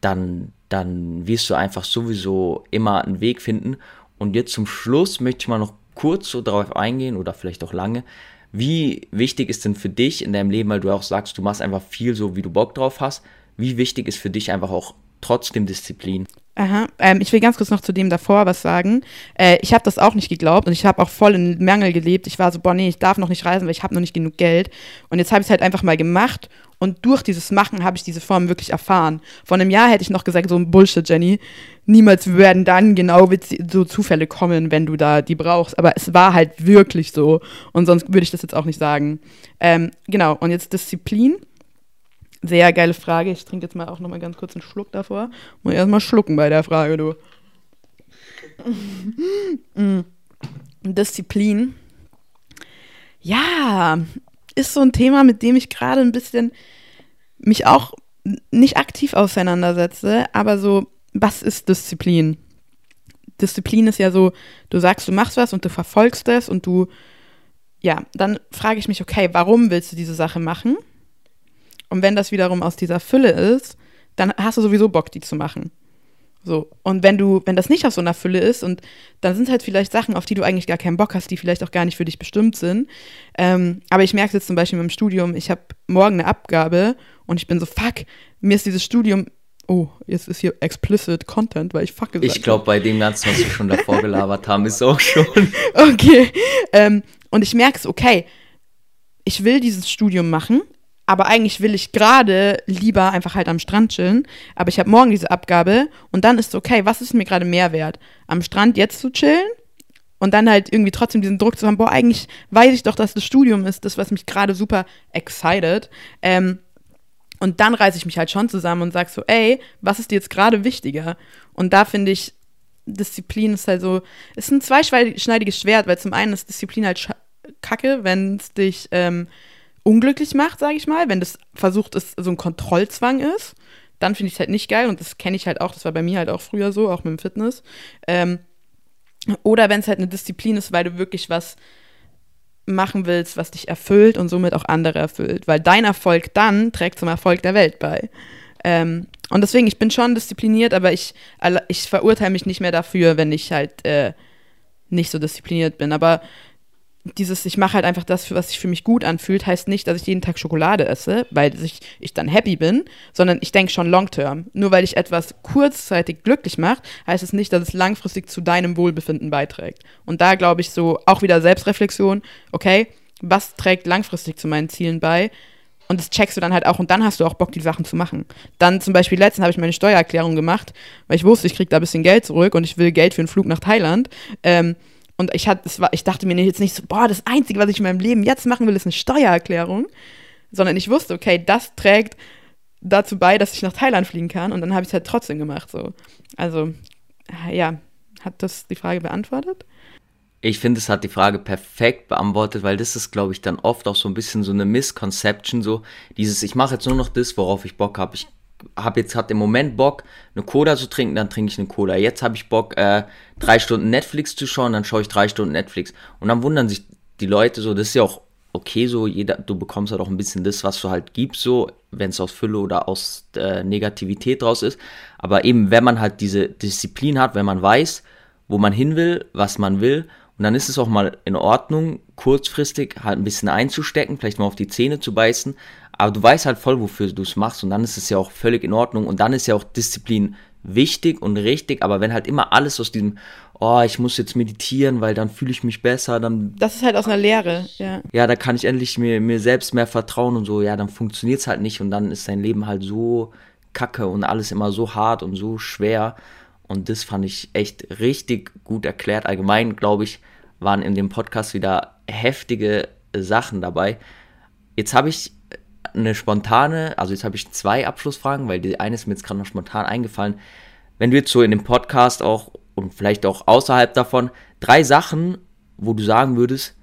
dann, dann wirst du einfach sowieso immer einen Weg finden. Und jetzt zum Schluss möchte ich mal noch kurz so darauf eingehen oder vielleicht auch lange, wie wichtig ist denn für dich in deinem Leben, weil du auch sagst, du machst einfach viel so, wie du Bock drauf hast, wie wichtig ist für dich einfach auch trotzdem Disziplin? Aha. Ähm, ich will ganz kurz noch zu dem davor was sagen. Äh, ich habe das auch nicht geglaubt und ich habe auch voll in Mangel gelebt. Ich war so, boah, nee, ich darf noch nicht reisen, weil ich habe noch nicht genug Geld. Und jetzt habe ich es halt einfach mal gemacht und durch dieses Machen habe ich diese Form wirklich erfahren. Vor einem Jahr hätte ich noch gesagt, so ein Bullshit, Jenny. Niemals werden dann genau so Zufälle kommen, wenn du da die brauchst. Aber es war halt wirklich so. Und sonst würde ich das jetzt auch nicht sagen. Ähm, genau, und jetzt Disziplin. Sehr geile Frage. Ich trinke jetzt mal auch noch mal ganz kurz einen Schluck davor. Muss erstmal schlucken bei der Frage, du. Disziplin. Ja, ist so ein Thema, mit dem ich gerade ein bisschen mich auch nicht aktiv auseinandersetze, aber so, was ist Disziplin? Disziplin ist ja so, du sagst, du machst was und du verfolgst es und du, ja, dann frage ich mich, okay, warum willst du diese Sache machen? Und wenn das wiederum aus dieser Fülle ist, dann hast du sowieso Bock, die zu machen. So. Und wenn du, wenn das nicht aus so einer Fülle ist und dann sind halt vielleicht Sachen, auf die du eigentlich gar keinen Bock hast, die vielleicht auch gar nicht für dich bestimmt sind. Ähm, aber ich merke es jetzt zum Beispiel im Studium, ich habe morgen eine Abgabe und ich bin so, fuck, mir ist dieses Studium, oh, jetzt ist hier explicit Content, weil ich fuck gesagt Ich glaube, bei dem Ganzen, was wir schon davor gelabert haben, ist auch schon. okay. Ähm, und ich merke es, okay, ich will dieses Studium machen, aber eigentlich will ich gerade lieber einfach halt am Strand chillen. Aber ich habe morgen diese Abgabe und dann ist es okay, was ist mir gerade mehr wert? Am Strand jetzt zu chillen und dann halt irgendwie trotzdem diesen Druck zu haben, boah, eigentlich weiß ich doch, dass das Studium ist, das, was mich gerade super excited. Ähm, und dann reiße ich mich halt schon zusammen und sage so, ey, was ist dir jetzt gerade wichtiger? Und da finde ich, Disziplin ist halt so, ist ein zweischneidiges Schwert, weil zum einen ist Disziplin halt kacke, wenn es dich ähm, unglücklich macht, sage ich mal, wenn das versucht ist, so ein Kontrollzwang ist, dann finde ich es halt nicht geil und das kenne ich halt auch, das war bei mir halt auch früher so, auch mit dem Fitness. Ähm, oder wenn es halt eine Disziplin ist, weil du wirklich was machen willst, was dich erfüllt und somit auch andere erfüllt, weil dein Erfolg dann trägt zum Erfolg der Welt bei. Ähm, und deswegen, ich bin schon diszipliniert, aber ich, ich verurteile mich nicht mehr dafür, wenn ich halt äh, nicht so diszipliniert bin. Aber dieses, ich mache halt einfach das, was sich für mich gut anfühlt, heißt nicht, dass ich jeden Tag Schokolade esse, weil ich, ich dann happy bin, sondern ich denke schon long term. Nur weil ich etwas kurzzeitig glücklich macht, heißt es nicht, dass es langfristig zu deinem Wohlbefinden beiträgt. Und da glaube ich so auch wieder Selbstreflexion, okay, was trägt langfristig zu meinen Zielen bei? Und das checkst du dann halt auch und dann hast du auch Bock, die Sachen zu machen. Dann zum Beispiel letztens habe ich meine Steuererklärung gemacht, weil ich wusste, ich kriege da ein bisschen Geld zurück und ich will Geld für einen Flug nach Thailand. Ähm, und ich, hat, war, ich dachte mir jetzt nicht so, boah, das Einzige, was ich in meinem Leben jetzt machen will, ist eine Steuererklärung. Sondern ich wusste, okay, das trägt dazu bei, dass ich nach Thailand fliegen kann. Und dann habe ich es halt trotzdem gemacht. So. Also, ja, hat das die Frage beantwortet? Ich finde, es hat die Frage perfekt beantwortet, weil das ist, glaube ich, dann oft auch so ein bisschen so eine Misconception, so dieses, ich mache jetzt nur noch das, worauf ich Bock habe. Ich habe jetzt hat im Moment Bock, eine Cola zu trinken, dann trinke ich eine Cola. Jetzt habe ich Bock, äh, drei Stunden Netflix zu schauen, dann schaue ich drei Stunden Netflix. Und dann wundern sich die Leute so, das ist ja auch okay so, jeder, du bekommst halt auch ein bisschen das, was du halt gibst, so, wenn es aus Fülle oder aus äh, Negativität draus ist. Aber eben, wenn man halt diese Disziplin hat, wenn man weiß, wo man hin will, was man will, und dann ist es auch mal in Ordnung, kurzfristig halt ein bisschen einzustecken, vielleicht mal auf die Zähne zu beißen, aber du weißt halt voll, wofür du es machst und dann ist es ja auch völlig in Ordnung und dann ist ja auch Disziplin wichtig und richtig, aber wenn halt immer alles aus diesem, oh, ich muss jetzt meditieren, weil dann fühle ich mich besser, dann... Das ist halt aus einer Lehre, ja. Ja, da kann ich endlich mir, mir selbst mehr vertrauen und so, ja, dann funktioniert es halt nicht und dann ist dein Leben halt so kacke und alles immer so hart und so schwer und das fand ich echt richtig gut erklärt. Allgemein, glaube ich, waren in dem Podcast wieder heftige Sachen dabei. Jetzt habe ich eine spontane, also jetzt habe ich zwei Abschlussfragen, weil die eine ist mir jetzt gerade noch spontan eingefallen. Wenn du jetzt so in dem Podcast auch und vielleicht auch außerhalb davon drei Sachen, wo du sagen würdest,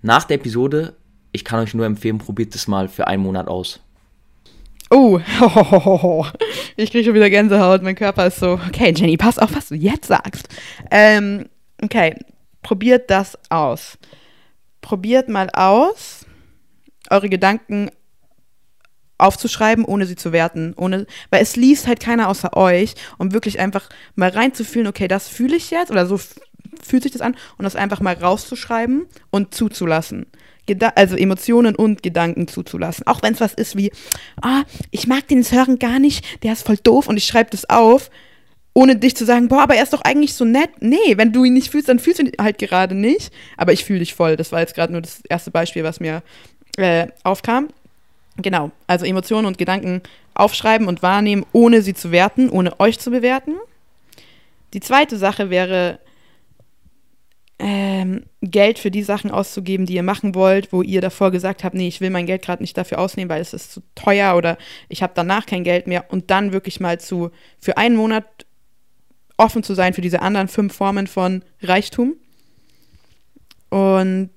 nach der Episode, ich kann euch nur empfehlen, probiert es mal für einen Monat aus. Oh, ich kriege schon wieder Gänsehaut, mein Körper ist so, okay, Jenny, pass auf, was du jetzt sagst. Ähm, okay, probiert das aus. Probiert mal aus, eure Gedanken aufzuschreiben, ohne sie zu werten, ohne, weil es liest halt keiner außer euch, um wirklich einfach mal reinzufühlen, okay, das fühle ich jetzt oder so fühlt sich das an und das einfach mal rauszuschreiben und zuzulassen. Geda also Emotionen und Gedanken zuzulassen. Auch wenn es was ist wie, ah, ich mag den Hören gar nicht, der ist voll doof und ich schreibe das auf. ohne dich zu sagen, boah, aber er ist doch eigentlich so nett. Nee, wenn du ihn nicht fühlst, dann fühlst du ihn halt gerade nicht. Aber ich fühle dich voll. Das war jetzt gerade nur das erste Beispiel, was mir äh, aufkam. Genau, also Emotionen und Gedanken aufschreiben und wahrnehmen, ohne sie zu werten, ohne euch zu bewerten. Die zweite Sache wäre, ähm, Geld für die Sachen auszugeben, die ihr machen wollt, wo ihr davor gesagt habt, nee, ich will mein Geld gerade nicht dafür ausnehmen, weil es ist zu teuer oder ich habe danach kein Geld mehr und dann wirklich mal zu für einen Monat offen zu sein für diese anderen fünf Formen von Reichtum. Und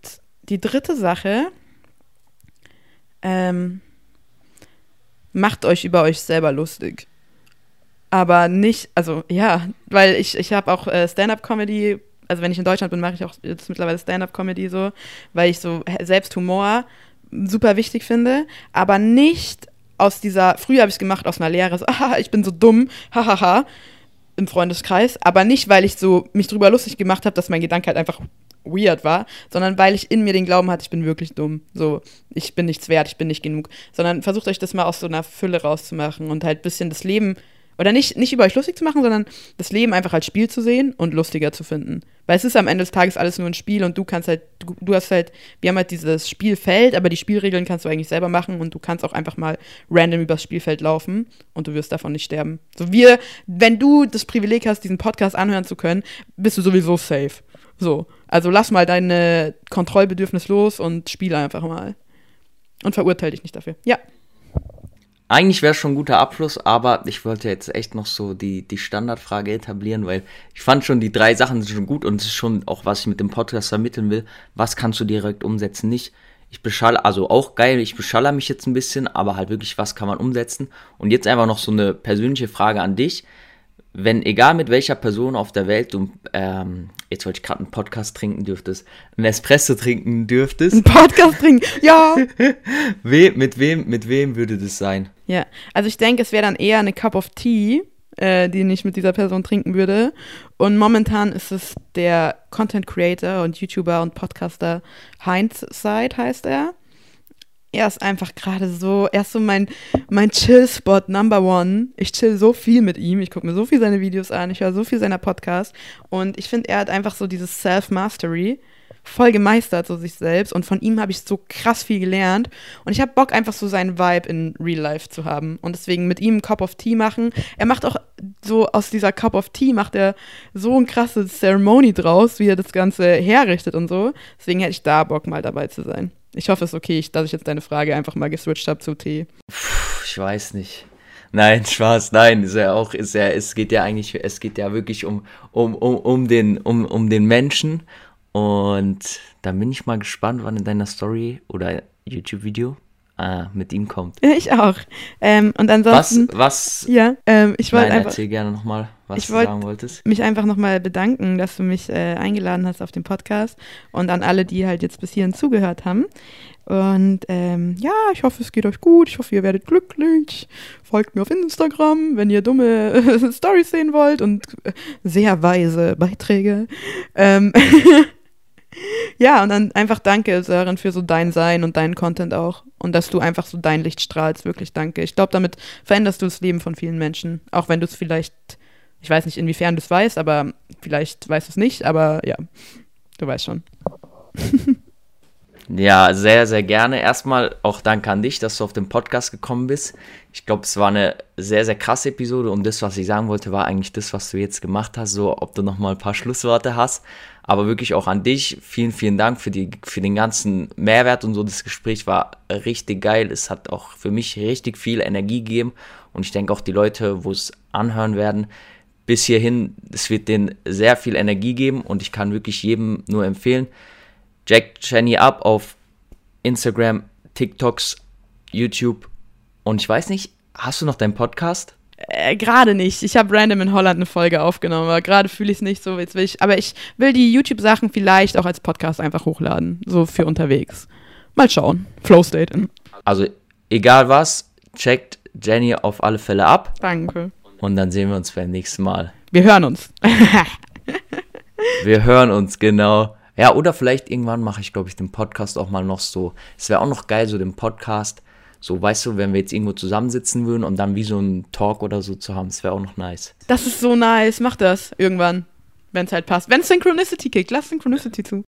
die dritte Sache, ähm, macht euch über euch selber lustig. Aber nicht, also ja, weil ich, ich habe auch äh, Stand-up-Comedy also wenn ich in Deutschland bin, mache ich auch jetzt mittlerweile Stand-up-Comedy so, weil ich so selbst Humor super wichtig finde, aber nicht aus dieser, früher habe ich es gemacht aus einer Lehre, so, ah, ich bin so dumm, hahaha, im Freundeskreis, aber nicht, weil ich so mich drüber lustig gemacht habe, dass mein Gedanke halt einfach weird war, sondern weil ich in mir den Glauben hatte, ich bin wirklich dumm. So, ich bin nichts wert, ich bin nicht genug. Sondern versucht euch das mal aus so einer Fülle rauszumachen und halt ein bisschen das Leben oder nicht, nicht über euch lustig zu machen, sondern das Leben einfach als Spiel zu sehen und lustiger zu finden. Weil es ist am Ende des Tages alles nur ein Spiel und du kannst halt, du, du hast halt, wir haben halt dieses Spielfeld, aber die Spielregeln kannst du eigentlich selber machen und du kannst auch einfach mal random übers Spielfeld laufen und du wirst davon nicht sterben. So wir, wenn du das Privileg hast, diesen Podcast anhören zu können, bist du sowieso safe. So. Also lass mal deine Kontrollbedürfnis los und spiele einfach mal. Und verurteile dich nicht dafür. Ja. Eigentlich wäre es schon ein guter Abschluss, aber ich wollte jetzt echt noch so die, die Standardfrage etablieren, weil ich fand schon, die drei Sachen sind schon gut und es ist schon auch, was ich mit dem Podcast vermitteln will. Was kannst du direkt umsetzen? Nicht, ich beschalle, also auch geil, ich beschaller mich jetzt ein bisschen, aber halt wirklich, was kann man umsetzen? Und jetzt einfach noch so eine persönliche Frage an dich wenn egal mit welcher Person auf der Welt du, ähm, jetzt wollte ich gerade einen Podcast trinken dürftest, einen Espresso trinken dürftest. Ein Podcast trinken, ja. We mit wem, mit wem würde das sein? Ja, also ich denke, es wäre dann eher eine Cup of Tea, äh, die ich mit dieser Person trinken würde. Und momentan ist es der Content Creator und YouTuber und Podcaster Heinz Seid heißt er er ist einfach gerade so, er ist so mein, mein Chill-Spot Number One. Ich chill so viel mit ihm, ich gucke mir so viel seine Videos an, ich höre so viel seiner Podcasts und ich finde, er hat einfach so dieses Self-Mastery voll gemeistert, so sich selbst und von ihm habe ich so krass viel gelernt und ich habe Bock einfach so seinen Vibe in Real Life zu haben und deswegen mit ihm Cup of Tea machen. Er macht auch so aus dieser Cup of Tea macht er so ein krasses Ceremony draus, wie er das Ganze herrichtet und so. Deswegen hätte ich da Bock mal dabei zu sein. Ich hoffe, es ist okay, dass ich jetzt deine Frage einfach mal geswitcht habe zu Tee. Ich weiß nicht. Nein, Spaß, nein, ist ja auch, ist ja, es geht ja eigentlich, es geht ja wirklich um, um, um, um, den, um, um den Menschen. Und da bin ich mal gespannt, wann in deiner Story oder YouTube-Video ah, mit ihm kommt. Ich auch. Ähm, und ansonsten. Was? was ja, ähm, ich wollte einfach. Erzähl gerne nochmal, was ich du sagen wolltest. Mich einfach nochmal bedanken, dass du mich äh, eingeladen hast auf den Podcast und an alle, die halt jetzt bis hierhin zugehört haben. Und ähm, ja, ich hoffe, es geht euch gut. Ich hoffe, ihr werdet glücklich. Folgt mir auf Instagram, wenn ihr dumme Stories sehen wollt und äh, sehr weise Beiträge. Ähm ja, und dann einfach danke, Sören, für so dein Sein und deinen Content auch. Und dass du einfach so dein Licht strahlst. Wirklich danke. Ich glaube, damit veränderst du das Leben von vielen Menschen. Auch wenn du es vielleicht, ich weiß nicht, inwiefern du es weißt, aber vielleicht weißt du es nicht, aber ja, du weißt schon. Ja, sehr, sehr gerne. Erstmal auch danke an dich, dass du auf den Podcast gekommen bist. Ich glaube, es war eine sehr, sehr krasse Episode und das, was ich sagen wollte, war eigentlich das, was du jetzt gemacht hast, so ob du noch mal ein paar Schlussworte hast. Aber wirklich auch an dich. Vielen, vielen Dank für, die, für den ganzen Mehrwert und so. Das Gespräch war richtig geil. Es hat auch für mich richtig viel Energie gegeben und ich denke auch die Leute, wo es anhören werden, bis hierhin, es wird denen sehr viel Energie geben und ich kann wirklich jedem nur empfehlen, Jack Jenny ab auf Instagram, TikToks, YouTube und ich weiß nicht, hast du noch deinen Podcast? Äh, gerade nicht. Ich habe random in Holland eine Folge aufgenommen, aber gerade fühle ich es nicht so, jetzt will ich. Aber ich will die YouTube-Sachen vielleicht auch als Podcast einfach hochladen, so für unterwegs. Mal schauen. Flow State. Also, egal was, checkt Jenny auf alle Fälle ab. Danke. Und dann sehen wir uns beim nächsten Mal. Wir hören uns. wir hören uns, genau. Ja, oder vielleicht irgendwann mache ich, glaube ich, den Podcast auch mal noch so. Es wäre auch noch geil, so den Podcast So, weißt du, wenn wir jetzt irgendwo zusammensitzen würden und dann wie so ein Talk oder so zu haben, das wäre auch noch nice. Das ist so nice. Mach das irgendwann, wenn es halt passt. Wenn Synchronicity kickt, lass Synchronicity zu.